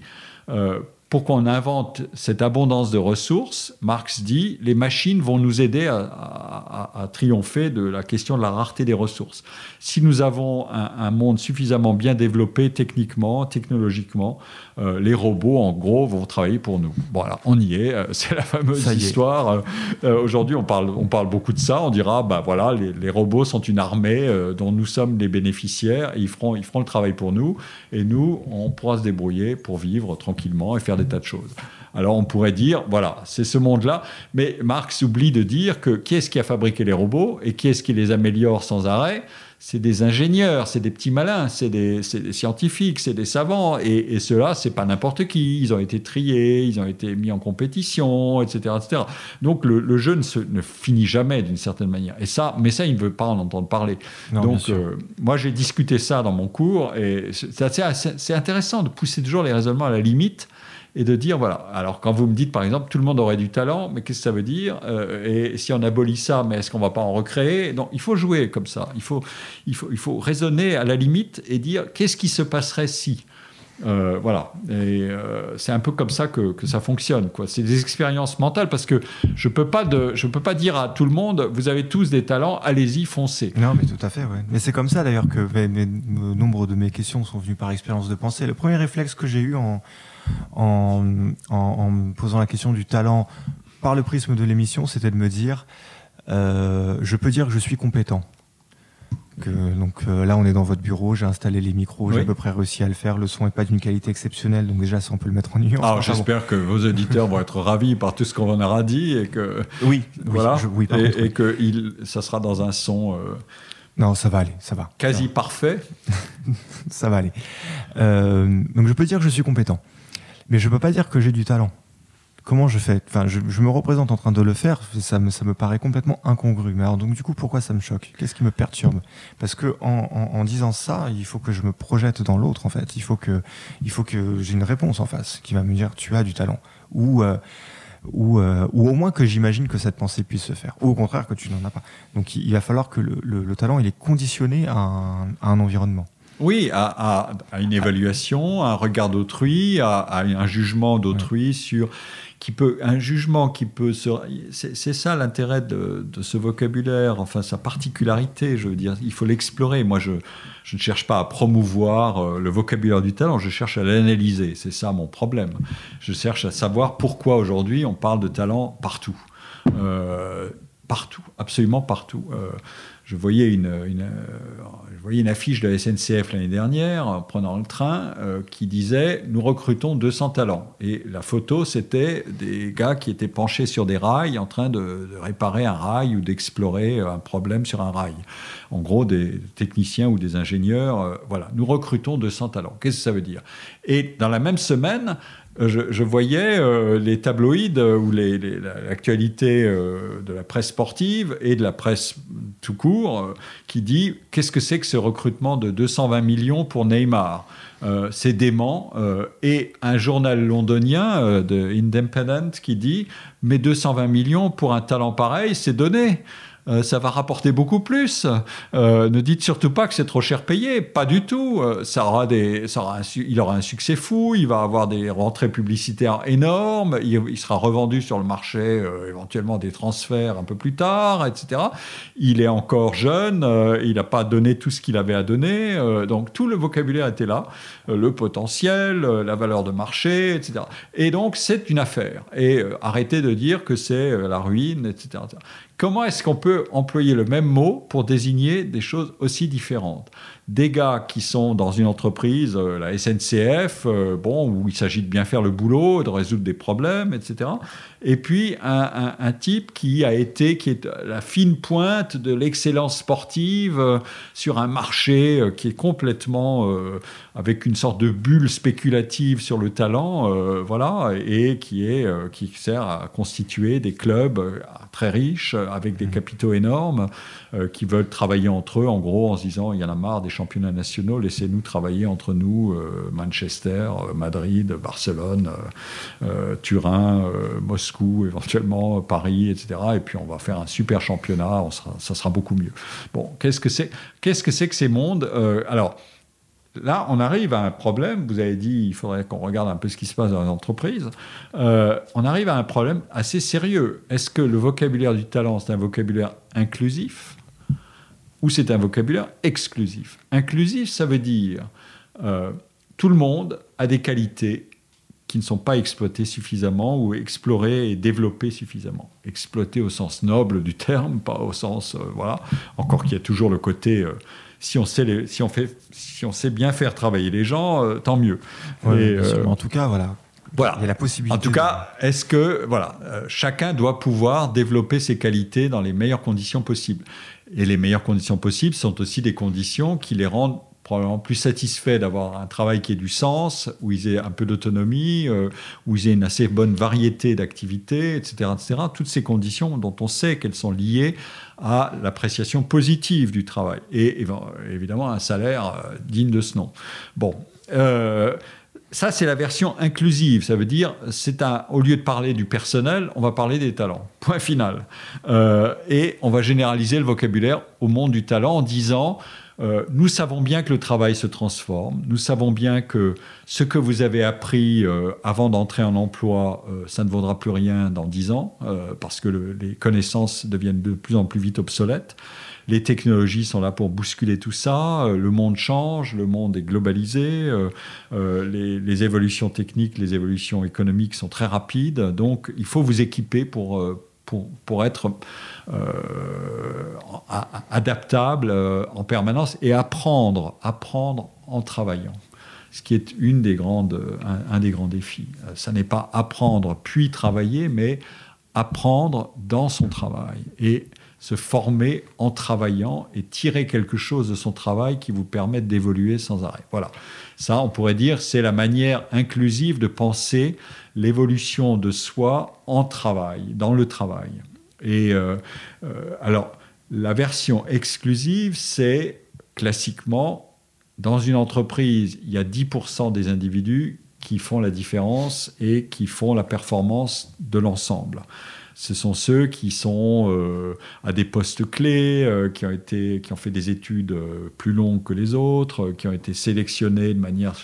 pour qu'on invente cette abondance de ressources, Marx dit, les machines vont nous aider à, triompher de la question de la rareté des ressources. Si nous avons un, monde suffisamment bien développé techniquement, technologiquement, euh, les robots, en gros, vont travailler pour nous. Voilà, on y est. Euh, (laughs) c'est la fameuse histoire. Euh, aujourd'hui, on parle, on parle beaucoup de ça. On dira, bah voilà, les, robots sont une armée dont nous sommes les bénéficiaires. Et ils feront, ils feront le travail pour nous. Et nous, on pourra se débrouiller pour vivre tranquillement et faire tas de choses. Alors on pourrait dire, voilà, c'est ce monde-là, mais Marx oublie de dire que qui est-ce qui a fabriqué les robots et qui est-ce qui les améliore sans arrêt? C'est des ingénieurs, c'est des petits malins, c'est des, scientifiques, c'est des savants. Et, et ceux-là, c'est pas n'importe qui. Ils ont été triés, ils ont été mis en compétition, etc. etc. Donc le, jeu ne, se, ne, finit jamais d'une certaine manière. Et ça, mais ça, il ne veut pas en entendre parler. Donc euh, moi, j'ai discuté ça dans mon cours et c'est intéressant de pousser toujours les raisonnements à la limite et de dire voilà. Alors quand vous me dites par exemple tout le monde aurait du talent, mais qu'est-ce que ça veut dire euh, Et si on abolit ça, mais est-ce qu'on va pas en recréer? Donc il faut jouer comme ça. Il faut, il faut, il faut raisonner à la limite et dire qu'est-ce qui se passerait si? Euh, voilà, et euh, c'est un peu comme ça que, que ça fonctionne. C'est des expériences mentales parce que je peux peux pas dire à tout le monde, vous avez tous des talents, allez-y, foncez.
Non, mais tout à fait. Ouais. Mais c'est comme ça d'ailleurs que mais, nombre de mes questions sont venues par expérience de pensée. Le premier réflexe que j'ai eu en, en, me posant la question du talent par le prisme de l'émission, c'était de me dire, euh, je peux dire que je suis compétent. Que, donc euh, là, on est dans votre bureau, j'ai installé les micros, j'ai à peu près réussi à le faire. Le son n'est pas d'une qualité exceptionnelle, donc déjà, ça, on peut le mettre en nuance.
Alors, j'espère que vos auditeurs vont être ravis par tout ce qu'on en aura dit et que
oui,
voilà, et, que il, ça sera dans un son. Euh,
non, ça va aller, ça va.
Quasi parfait. (laughs)
ça va aller. donc, je peux dire que je suis compétent. Mais je peux pas dire que j'ai du talent. Comment je fais? Enfin, je, me représente en train de le faire, ça me, ça me paraît complètement incongru. Mais alors, donc, du coup, pourquoi ça me choque? Qu'est-ce qui me perturbe? Parce que en, disant ça, il faut que je me projette dans l'autre, en fait. Il faut que, il faut que j'ai une réponse en face qui va me dire tu as du talent. Ou. Euh, ou, euh, ou, au moins que j'imagine que cette pensée puisse se faire. Ou au contraire que tu n'en as pas. Donc il, va falloir que le, talent il est conditionné à un environnement.
Oui, à, une évaluation, à un regard d'autrui, à, un jugement d'autrui sur qui peut un jugement qui peut se c'est ça l'intérêt de, ce vocabulaire enfin sa particularité je veux dire. Il faut l'explorer. Moi je, je ne cherche pas à promouvoir euh, le vocabulaire du talent je cherche à l'analyser. C'est ça mon problème. Je cherche à savoir pourquoi aujourd'hui on parle de talent partout. Euh, partout absolument partout. Euh, je voyais une, je voyais une affiche de la SNCF l'année dernière, en prenant le train, euh, qui disait Nous recrutons 200 talents. Et la photo, c'était des gars qui étaient penchés sur des rails en train de, réparer un rail ou d'explorer un problème sur un rail. En gros, des techniciens ou des ingénieurs. Euh, voilà, nous recrutons 200 talents. Qu'est-ce que ça veut dire? Et dans la même semaine, je, voyais euh, les tabloïds euh, ou l'actualité euh, de la presse sportive et de la presse tout court qui dit qu'est-ce que c'est que ce recrutement de 220 millions pour Neymar? C'est dément. et un journal londonien de Independent qui dit mais 220 millions pour un talent pareil, c'est donné. Euh, ça va rapporter beaucoup plus. Euh, ne dites surtout pas que c'est trop cher payé, pas du tout. Euh, ça aura des, il aura un succès fou, il va avoir des rentrées publicitaires énormes, il, sera revendu sur le marché, éventuellement des transferts un peu plus tard, etc. Il est encore jeune, il n'a pas donné tout ce qu'il avait à donner, donc tout le vocabulaire était là, le potentiel, la valeur de marché, etc. Et donc c'est une affaire. Et arrêtez de dire que c'est la ruine, etc. Comment est-ce qu'on peut employer le même mot pour désigner des choses aussi différentes? Des gars qui sont dans une entreprise, euh, la SNCF, euh, bon, où il s'agit de bien faire le boulot, de résoudre des problèmes, etc. Et puis un, type qui a été, qui est la fine pointe de l'excellence sportive euh, sur un marché qui est complètement avec une sorte de bulle spéculative sur le talent, voilà, et qui est qui sert à constituer des clubs très riches avec des mmh. capitaux énormes qui veulent travailler entre eux, en gros, en se disant il y en a marre des championnats nationaux, laissez-nous travailler entre nous, euh, Manchester, euh, Madrid, Barcelone, euh, Turin, Moscou Moscou, éventuellement Paris, etc. Et puis on va faire un super championnat, ça sera beaucoup mieux. Bon, qu'est-ce que c'est Qu'est-ce que c'est que ces mondes Alors, là, on arrive à un problème. Vous avez dit, il faudrait qu'on regarde un peu ce qui se passe dans les entreprises. on arrive à un problème assez sérieux. Est-ce que le vocabulaire du talent, c'est un vocabulaire inclusif ou c'est un vocabulaire exclusif? Inclusif, ça veut dire euh, tout le monde a des qualités qui ne sont pas exploitées suffisamment ou explorées et développées suffisamment. Exploitées au sens noble du terme, pas au sens... Euh, voilà. Encore qu'il y a toujours le côté... Euh, si on, sait si, on fait, si on sait bien faire travailler les gens, tant mieux.
en tout cas, voilà.
Voilà. Il y a la possibilité. En tout cas, est-ce que voilà, chacun doit pouvoir développer ses qualités dans les meilleures conditions possibles Et les meilleures conditions possibles sont aussi des conditions qui les rendent probablement plus satisfaits d'avoir un travail qui ait du sens, où ils aient un peu d'autonomie, euh, où ils aient une assez bonne variété d'activités, etc., etc. Toutes ces conditions dont on sait qu'elles sont liées à l'appréciation positive du travail et évidemment un salaire euh, digne de ce nom. Bon. Euh, ça, c'est la version inclusive. Ça veut dire, c'est un, au lieu de parler du personnel, on va parler des talents. Point final. et on va généraliser le vocabulaire au monde du talent en disant, euh, nous savons bien que le travail se transforme, nous savons bien que ce que vous avez appris euh, avant d'entrer en emploi, euh, ça ne vaudra plus rien dans dix ans, parce que les connaissances deviennent de plus en plus vite obsolètes. Les technologies sont là pour bousculer tout ça, le monde change, le monde est globalisé, les, évolutions techniques, les évolutions économiques sont très rapides, donc il faut vous équiper pour pour, être euh, adaptable euh, en permanence et apprendre, apprendre en travaillant. Ce qui est une des grandes, un, des grands défis. Euh, ça n'est pas apprendre puis travailler, mais apprendre dans son travail et se former en travaillant et tirer quelque chose de son travail qui vous permette d'évoluer sans arrêt. Voilà. Ça, on pourrait dire, c'est la manière inclusive de penser l'évolution de soi en travail, dans le travail. Et euh, euh, alors, la version exclusive, c'est classiquement, dans une entreprise, il y a 10% des individus qui font la différence et qui font la performance de l'ensemble ce sont ceux qui sont euh, à des postes clés, euh, qui, ont été, qui ont fait des études euh, plus longues que les autres, qui ont été sélectionnés de manière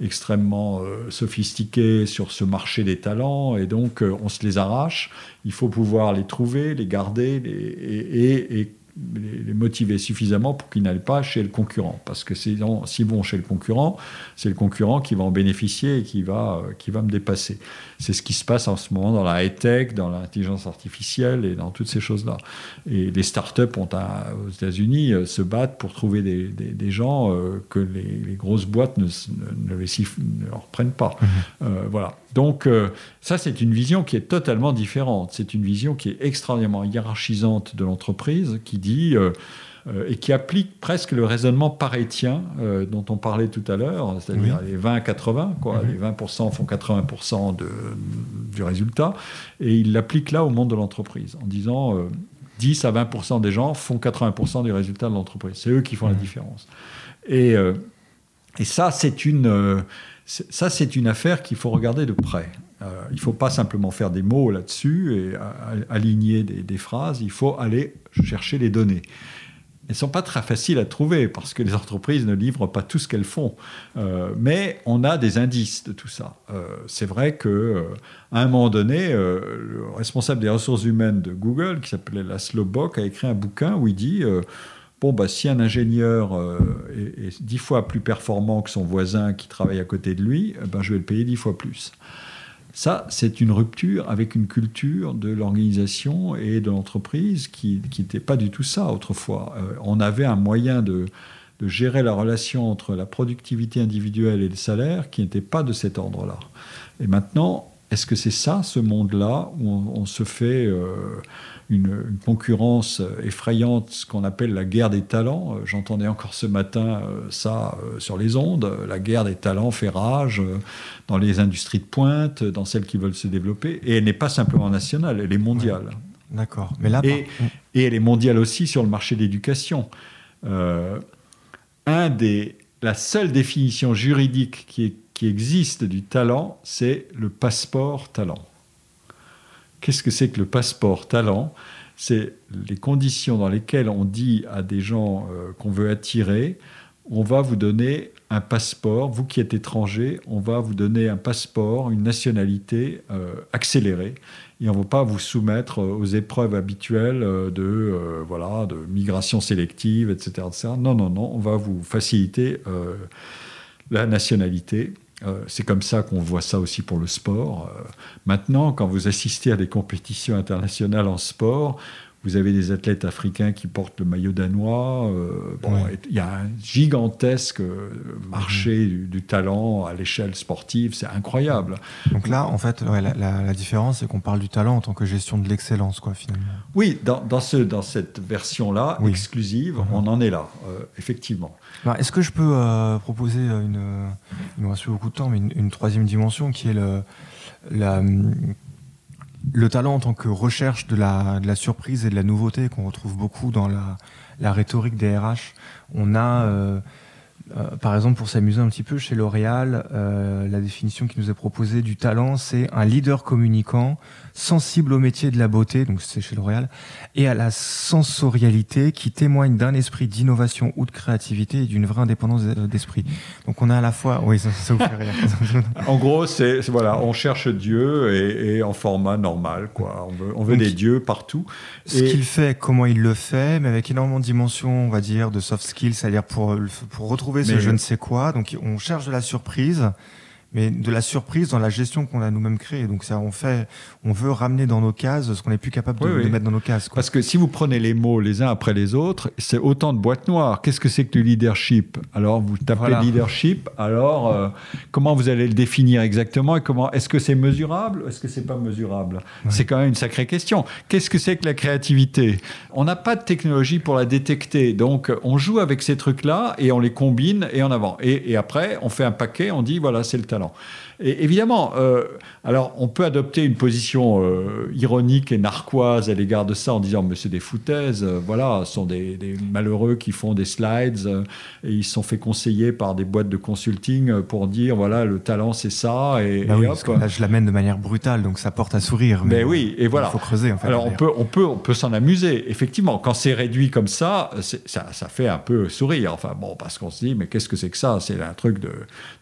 extrêmement sophistiquée sur ce marché des talents, et donc on se les arrache. Il faut pouvoir les trouver, les garder et, et les, motiver suffisamment pour qu'ils n'aillent pas chez le concurrent. Parce que s'ils vont chez le concurrent, c'est le concurrent qui va en bénéficier et qui va, euh, qui va me dépasser. C'est ce qui se passe en ce moment dans la high-tech, dans l'intelligence artificielle et dans toutes ces choses-là. Et les startups ont aux États-Unis euh, se battent pour trouver des, des, gens euh, que les, grosses boîtes ne, ne, les ne leur prennent pas. Mmh. voilà. Donc ça, c'est une vision qui est totalement différente. C'est une vision qui est extraordinairement hiérarchisante de l'entreprise, qui dit euh, euh, et qui applique presque le raisonnement parétien euh, dont on parlait tout à l'heure, c'est-à-dire les 20-80, quoi. Mhm. Les 20% font 80% de, du résultat, et il l'applique là au monde de l'entreprise, en disant 10 à 20% des gens font 80% du résultat de l'entreprise. C'est eux qui font la mhm. différence. Et, et ça, c'est une ça, c'est une affaire qu'il faut regarder de près. Euh, il ne faut pas simplement faire des mots là-dessus et aligner des, phrases, il faut aller chercher les données. Elles ne sont pas très faciles à trouver parce que les entreprises ne livrent pas tout ce qu'elles font. Euh, mais on a des indices de tout ça. Euh, c'est vrai qu'à un moment donné, le responsable des ressources humaines de Google, qui s'appelait Laszlo Bock, a écrit un bouquin où il dit bon, bah, si un ingénieur euh, est, dix fois plus performant que son voisin qui travaille à côté de lui, eh ben, je vais le payer dix fois plus. Ça, c'est une rupture avec une culture de l'organisation et de l'entreprise qui n'était pas du tout ça autrefois. Euh, on avait un moyen de, gérer la relation entre la productivité individuelle et le salaire qui n'était pas de cet ordre-là. Et maintenant, est-ce que c'est ça, ce monde-là, où on, se fait... Euh, une, concurrence effrayante, ce qu'on appelle la guerre des talents. Euh, j'entendais encore ce matin euh, ça euh, sur les ondes. La guerre des talents fait rage dans les industries de pointe, dans celles qui veulent se développer. Et elle n'est pas simplement nationale, elle est mondiale.
D'accord. Mais là,
et, et, elle est mondiale aussi sur le marché de l'éducation. un des, la seule définition juridique qui, qui existe du talent, c'est le passeport talent. Qu'est-ce que c'est que le passeport talent? C'est les conditions dans lesquelles on dit à des gens euh, qu'on veut attirer, on va vous donner un passeport, vous qui êtes étranger, on va vous donner un passeport, une nationalité euh, accélérée, et on ne va pas vous soumettre aux épreuves habituelles euh, de, voilà, de migration sélective, etc., etc., Non, non, non, on va vous faciliter la nationalité. Euh, c'est comme ça qu'on voit ça aussi pour le sport. Euh, maintenant, quand vous assistez à des compétitions internationales en sport, vous avez des athlètes africains qui portent le maillot danois. Euh, il y a un gigantesque marché mhm. du, talent à l'échelle sportive. C'est incroyable.
Donc là, en fait, la, différence, c'est qu'on parle du talent en tant que gestion de l'excellence, quoi, finalement.
Oui, dans, ce, dans cette version-là, exclusive, mhm. on en est là, effectivement.
Bah, est-ce que je peux euh, proposer une, il nous reste beaucoup de temps, mais une, troisième dimension qui est le, le talent en tant que recherche de la, surprise et de la nouveauté qu'on retrouve beaucoup dans la, la, rhétorique des RH. On a, euh, euh, par exemple, pour s'amuser un petit peu, chez L'Oréal, la définition qui nous est proposée du talent, c'est un leader communicant sensible au métier de la beauté, donc c'est chez L'Oréal, et à la sensorialité qui témoigne d'un esprit d'innovation ou de créativité et d'une vraie indépendance d'esprit. Donc on a à la fois, oui, ça, vous fait rire. (laughs)
en gros, c'est voilà, on cherche Dieu et, en format normal, quoi. On veut, on veut des dieux partout.
Ce qu'il fait, comment il le fait, mais avec énormément de dimensions, on va dire, de soft skills, c'est-à-dire pour pour retrouver ce je ne sais quoi. Donc on cherche de la surprise mais de la surprise dans la gestion qu'on a nous-mêmes créée. Donc ça, on fait, on veut ramener dans nos cases ce qu'on n'est plus capable de, mettre dans nos cases.
Parce que si vous prenez les mots les uns après les autres, c'est autant de boîtes noires. Qu'est-ce que c'est que le leadership? Alors vous tapez leadership. Alors euh, comment vous allez le définir exactement et comment Est-ce que c'est mesurable Est-ce que c'est pas mesurable? C'est quand même une sacrée question. Qu'est-ce que c'est que la créativité? On n'a pas de technologie pour la détecter, donc on joue avec ces trucs-là et on les combine et en avant. Et, et après, on fait un paquet, on dit voilà, c'est le talent. Évidemment, euh, alors on peut adopter une position euh, ironique et narquoise à l'égard de ça en disant mais c'est des foutaises, euh, voilà, ce sont des, malheureux qui font des slides et ils se sont fait conseiller par des boîtes de consulting pour dire voilà le talent c'est ça et,
bah là, je l'amène de manière brutale donc ça porte à sourire.
Mais, ben oui et voilà.
Il faut creuser en fait.
Alors on peut on peut on peut s'en amuser effectivement quand c'est réduit comme ça, ça ça fait un peu sourire enfin bon parce qu'on se dit mais qu'est-ce que c'est que ça? C'est un truc de,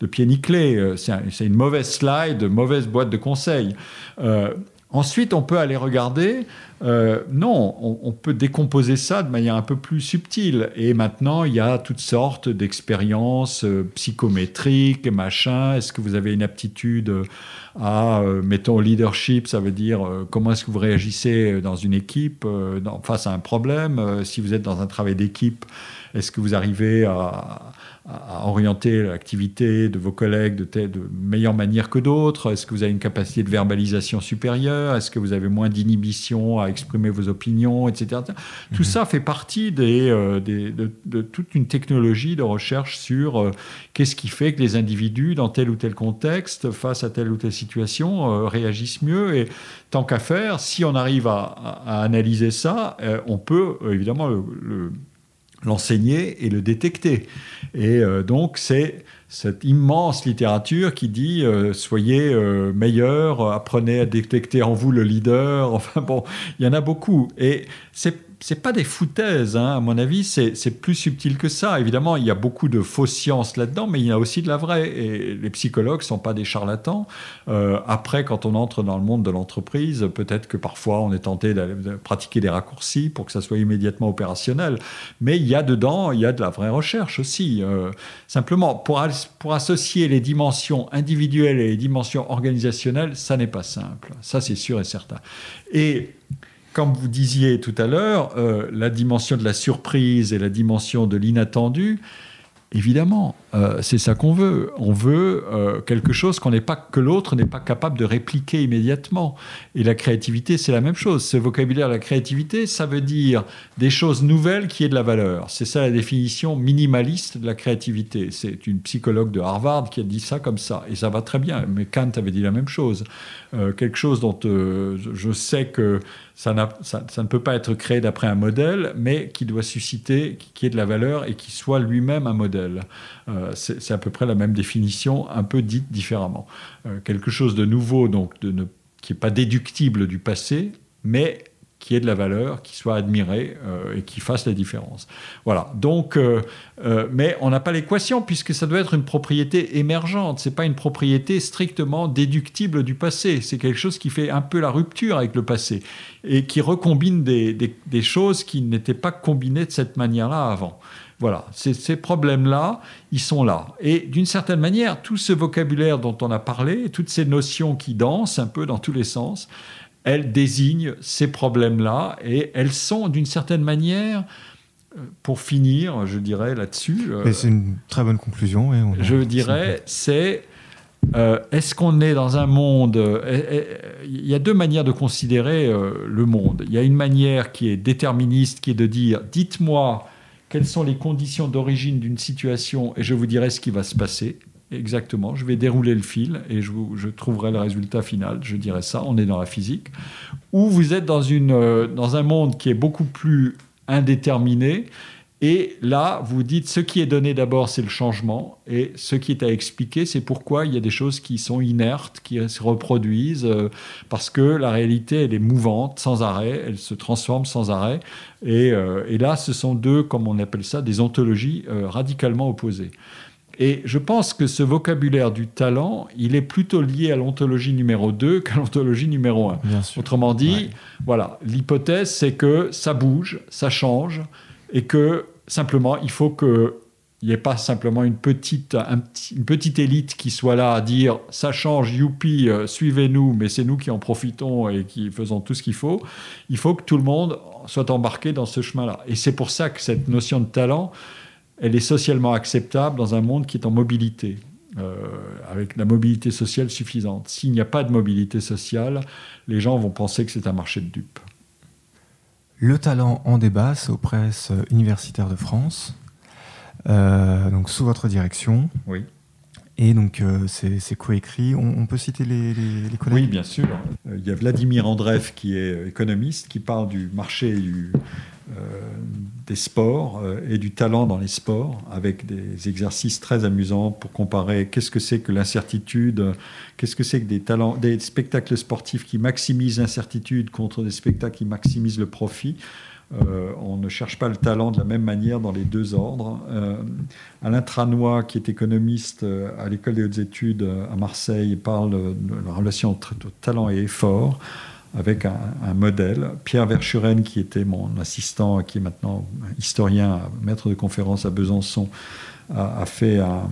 de pied nickelé c'est une mauvaise slide, mauvaise boîte de conseils. Euh, ensuite, on peut aller regarder. Euh, non, on, peut décomposer ça de manière un peu plus subtile. Et maintenant, il y a toutes sortes d'expériences euh, psychométriques, machin. Est-ce que vous avez une aptitude à, mettons, leadership Ça veut dire comment est-ce que vous réagissez dans une équipe face à un problème Si vous êtes dans un travail d'équipe, est-ce que vous arrivez à à orienter l'activité de vos collègues de, de meilleure manière que d'autres? Est-ce que vous avez une capacité de verbalisation supérieure? Est-ce que vous avez moins d'inhibition à exprimer vos opinions, etc. Tout mhm. ça fait partie des, euh, de, toute une technologie de recherche sur euh, qu'est-ce qui fait que les individus, dans tel ou tel contexte, face à telle ou telle situation, euh, réagissent mieux? Et tant qu'à faire, si on arrive à, analyser ça, on peut évidemment le l'enseigner et le détecter. Et euh, donc, c'est cette immense littérature qui dit euh, soyez euh, meilleur, apprenez à détecter en vous le leader. (laughs) Enfin bon, il y en a beaucoup. Et c'est c'est pas des foutaises, hein. à mon avis, c'est plus subtil que ça. Évidemment, il y a beaucoup de fausses sciences là-dedans, mais il y a aussi de la vraie. Et les psychologues sont pas des charlatans. Euh, après, quand on entre dans le monde de l'entreprise, peut-être que parfois on est tenté de pratiquer des raccourcis pour que ça soit immédiatement opérationnel. Mais il y a dedans, il y a de la vraie recherche aussi. Euh, simplement, pour, pour associer les dimensions individuelles et les dimensions organisationnelles, ça n'est pas simple. Ça, c'est sûr et certain. Et comme vous disiez tout à l'heure, euh, la dimension de la surprise et la dimension de l'inattendu, évidemment, euh, c'est ça qu'on veut. On veut euh, quelque chose qu'on n'est pas que l'autre n'est pas capable de répliquer immédiatement. Et la créativité, c'est la même chose. Ce vocabulaire, la créativité, ça veut dire des choses nouvelles qui aient de la valeur. C'est ça la définition minimaliste de la créativité. C'est une psychologue de Harvard qui a dit ça comme ça, et ça va très bien. Mais Kant avait dit la même chose. Euh, quelque chose dont je sais que ça, ça, ne peut pas être créé d'après un modèle, mais qui doit susciter, qui ait de la valeur et qui soit lui-même un modèle. C'est à peu près la même définition, un peu dite différemment. Euh, quelque chose de nouveau, donc qui n'est pas déductible du passé, mais qui ait de la valeur, qui soit admiré euh, et qui fasse la différence. Voilà. Donc, euh, euh, mais on n'a pas l'équation puisque ça doit être une propriété émergente. C'est pas une propriété strictement déductible du passé. C'est quelque chose qui fait un peu la rupture avec le passé et qui recombine des, choses qui n'étaient pas combinées de cette manière-là avant. Voilà, ces, ces problèmes-là, ils sont là. Et d'une certaine manière, tout ce vocabulaire dont on a parlé, toutes ces notions qui dansent un peu dans tous les sens, elles désignent ces problèmes-là et elles sont d'une certaine manière, euh, pour finir, je dirais là-dessus.
Euh, c'est une très bonne conclusion.
je dirais, c'est euh, est-ce qu'on est dans un monde Il y a deux manières de considérer le monde. Il y a une manière qui est déterministe, qui est de dire dites-moi quelles sont les conditions d'origine d'une situation et je vous dirai ce qui va se passer. Exactement, je vais dérouler le fil et je, trouverai le résultat final. Je dirais ça, on est dans la physique. Ou vous êtes dans, une, euh, dans un monde qui est beaucoup plus indéterminé. Et là, vous dites, ce qui est donné d'abord, c'est le changement. Et ce qui est à expliquer, c'est pourquoi il y a des choses qui sont inertes, qui se reproduisent, euh, parce que la réalité, elle est mouvante, sans arrêt, elle se transforme sans arrêt. Et, euh, et là, ce sont deux, comme on appelle ça, des ontologies radicalement opposées. Et je pense que ce vocabulaire du talent, il est plutôt lié à l'ontologie numéro 2 qu'à l'ontologie numéro 1. Autrement dit, voilà, l'hypothèse, c'est que ça bouge, ça change, et que simplement, il faut que il n'y ait pas simplement une petite, élite qui soit là à dire ça change, youpi, euh, suivez-nous, mais c'est nous qui en profitons et qui faisons tout ce qu'il faut. Il faut que tout le monde soit embarqué dans ce chemin-là. Et c'est pour ça que cette notion de talent, elle est socialement acceptable dans un monde qui est en mobilité, euh, avec la mobilité sociale suffisante. S'il n'y a pas de mobilité sociale, les gens vont penser que c'est un marché de dupes.
Le talent en débat, c'est aux presses universitaires de France, euh, donc sous votre direction.
Oui.
Et donc, euh, c'est coécrit. On, on, peut citer les, les, collègues?
Oui, bien sûr. Il y a Vladimir Andreev, qui est économiste, qui parle du marché du, euh, des sports euh, et du talent dans les sports, avec des exercices très amusants pour comparer qu'est-ce que c'est que l'incertitude, qu'est-ce que c'est que des, talents, des spectacles sportifs qui maximisent l'incertitude contre des spectacles qui maximisent le profit. Euh, on ne cherche pas le talent de la même manière dans les deux ordres. Alain Tranois, qui est économiste à l'école des hautes études à Marseille, parle de la relation entre talent et effort avec un, modèle. Pierre Verschuren, qui était mon assistant, qui est maintenant historien, maître de conférence à Besançon, a, fait un,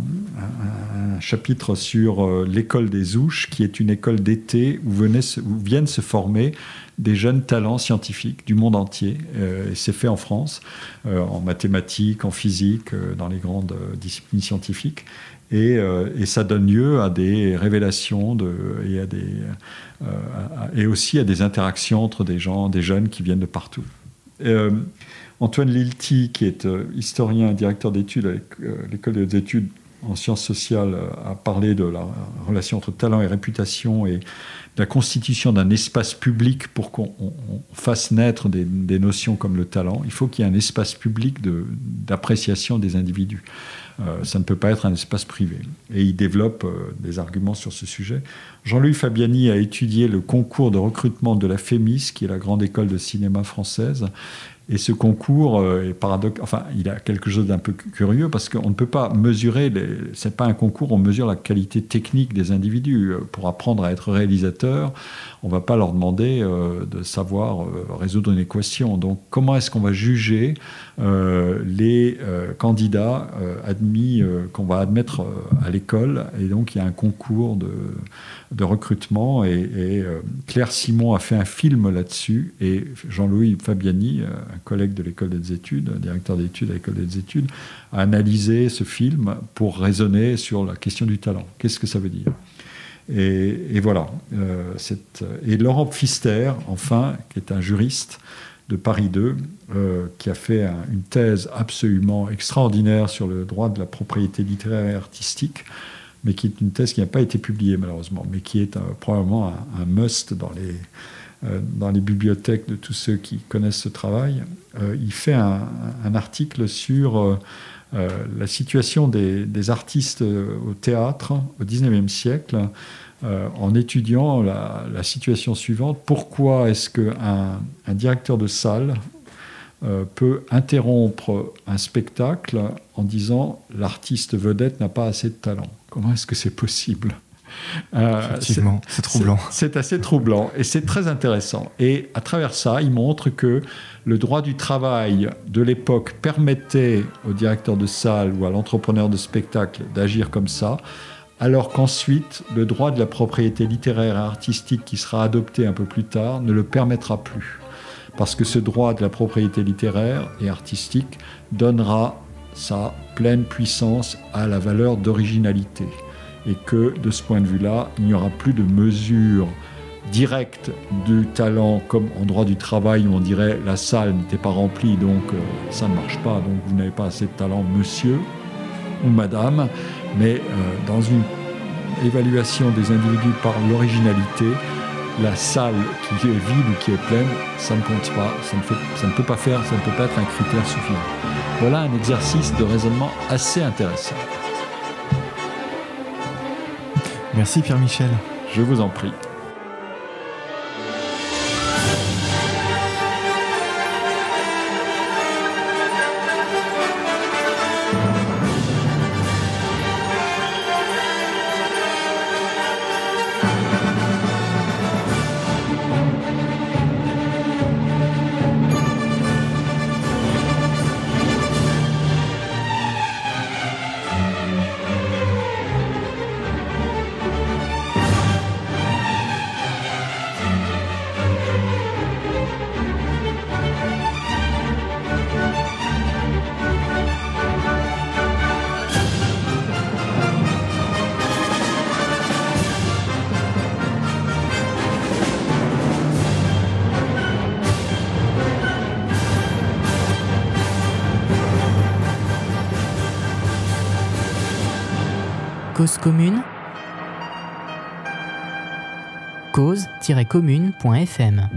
chapitre sur euh, l'école des Ouches, qui est une école d'été où, viennent se former des jeunes talents scientifiques du monde entier. Euh, c'est fait en France, euh, en mathématiques, en physique, dans les grandes disciplines scientifiques. Et, et, ça donne lieu à des révélations euh, et aussi à des interactions entre des gens, des jeunes qui viennent de partout. Euh, Antoine Lilti, qui est euh, historien et directeur d'études à l'école des études en sciences sociales, a parlé de la relation entre talent et réputation et de la constitution d'un espace public pour qu'on fasse naître des, notions comme le talent. Il faut qu'il y ait un espace public d'appréciation des individus. Euh, ça ne peut pas être un espace privé. Et il développe euh, des arguments sur ce sujet. Jean-Louis Fabiani a étudié le concours de recrutement de la FEMIS, qui est la grande école de cinéma française, et ce concours euh, est paradoxe. Enfin, il a quelque chose d'un peu curieux parce qu'on ne peut pas mesurer. Les... C'est pas un concours, on mesure la qualité technique des individus. Pour apprendre à être réalisateur, on va pas leur demander de savoir résoudre une équation. Donc, comment est-ce qu'on va juger les candidats admis qu'on va admettre à l'école Et donc, il y a un concours de recrutement. Et, euh, Claire Simon a fait un film là-dessus. Et Jean-Louis Fabiani, euh, un collègue de l'école des études, directeur d'études à l'école des études, a analysé ce film pour raisonner sur la question du talent. Qu'est-ce que ça veut dire? Et, voilà. Euh, et Laurent Pfister, enfin, qui est un juriste de Paris 2, qui a fait une thèse absolument extraordinaire sur le droit de la propriété littéraire et artistique, mais qui est une thèse qui n'a pas été publiée malheureusement, mais qui est probablement un, must dans les, dans les bibliothèques de tous ceux qui connaissent ce travail. il fait un, article sur la situation des, artistes au théâtre au XIXe siècle en étudiant la, situation suivante. Pourquoi est-ce qu'un un directeur de salle euh, peut interrompre un spectacle en disant l'artiste vedette n'a pas assez de talent? Comment est-ce que c'est possible?
euh, Effectivement, c'est troublant.
C'est assez troublant et c'est très intéressant. Et à travers ça, il montre que le droit du travail de l'époque permettait au directeur de salle ou à l'entrepreneur de spectacle d'agir comme ça, alors qu'ensuite, le droit de la propriété littéraire et artistique qui sera adopté un peu plus tard ne le permettra plus parce que ce droit de la propriété littéraire et artistique donnera sa pleine puissance à la valeur d'originalité. Et que de ce point de vue-là, il n'y aura plus de mesure directe du talent comme en droit du travail où on dirait la salle n'était pas remplie donc euh, ça ne marche pas donc vous n'avez pas assez de talent monsieur ou madame mais euh, dans une évaluation des individus par l'originalité la salle qui est vide ou qui est pleine, ça ne compte pas, ça ne, ça ne peut pas faire, ça ne peut pas être un critère suffisant. Voilà un exercice de raisonnement assez intéressant.
Merci Pierre-Michel.
Je vous en prie.
Commune. Cause-commune.fm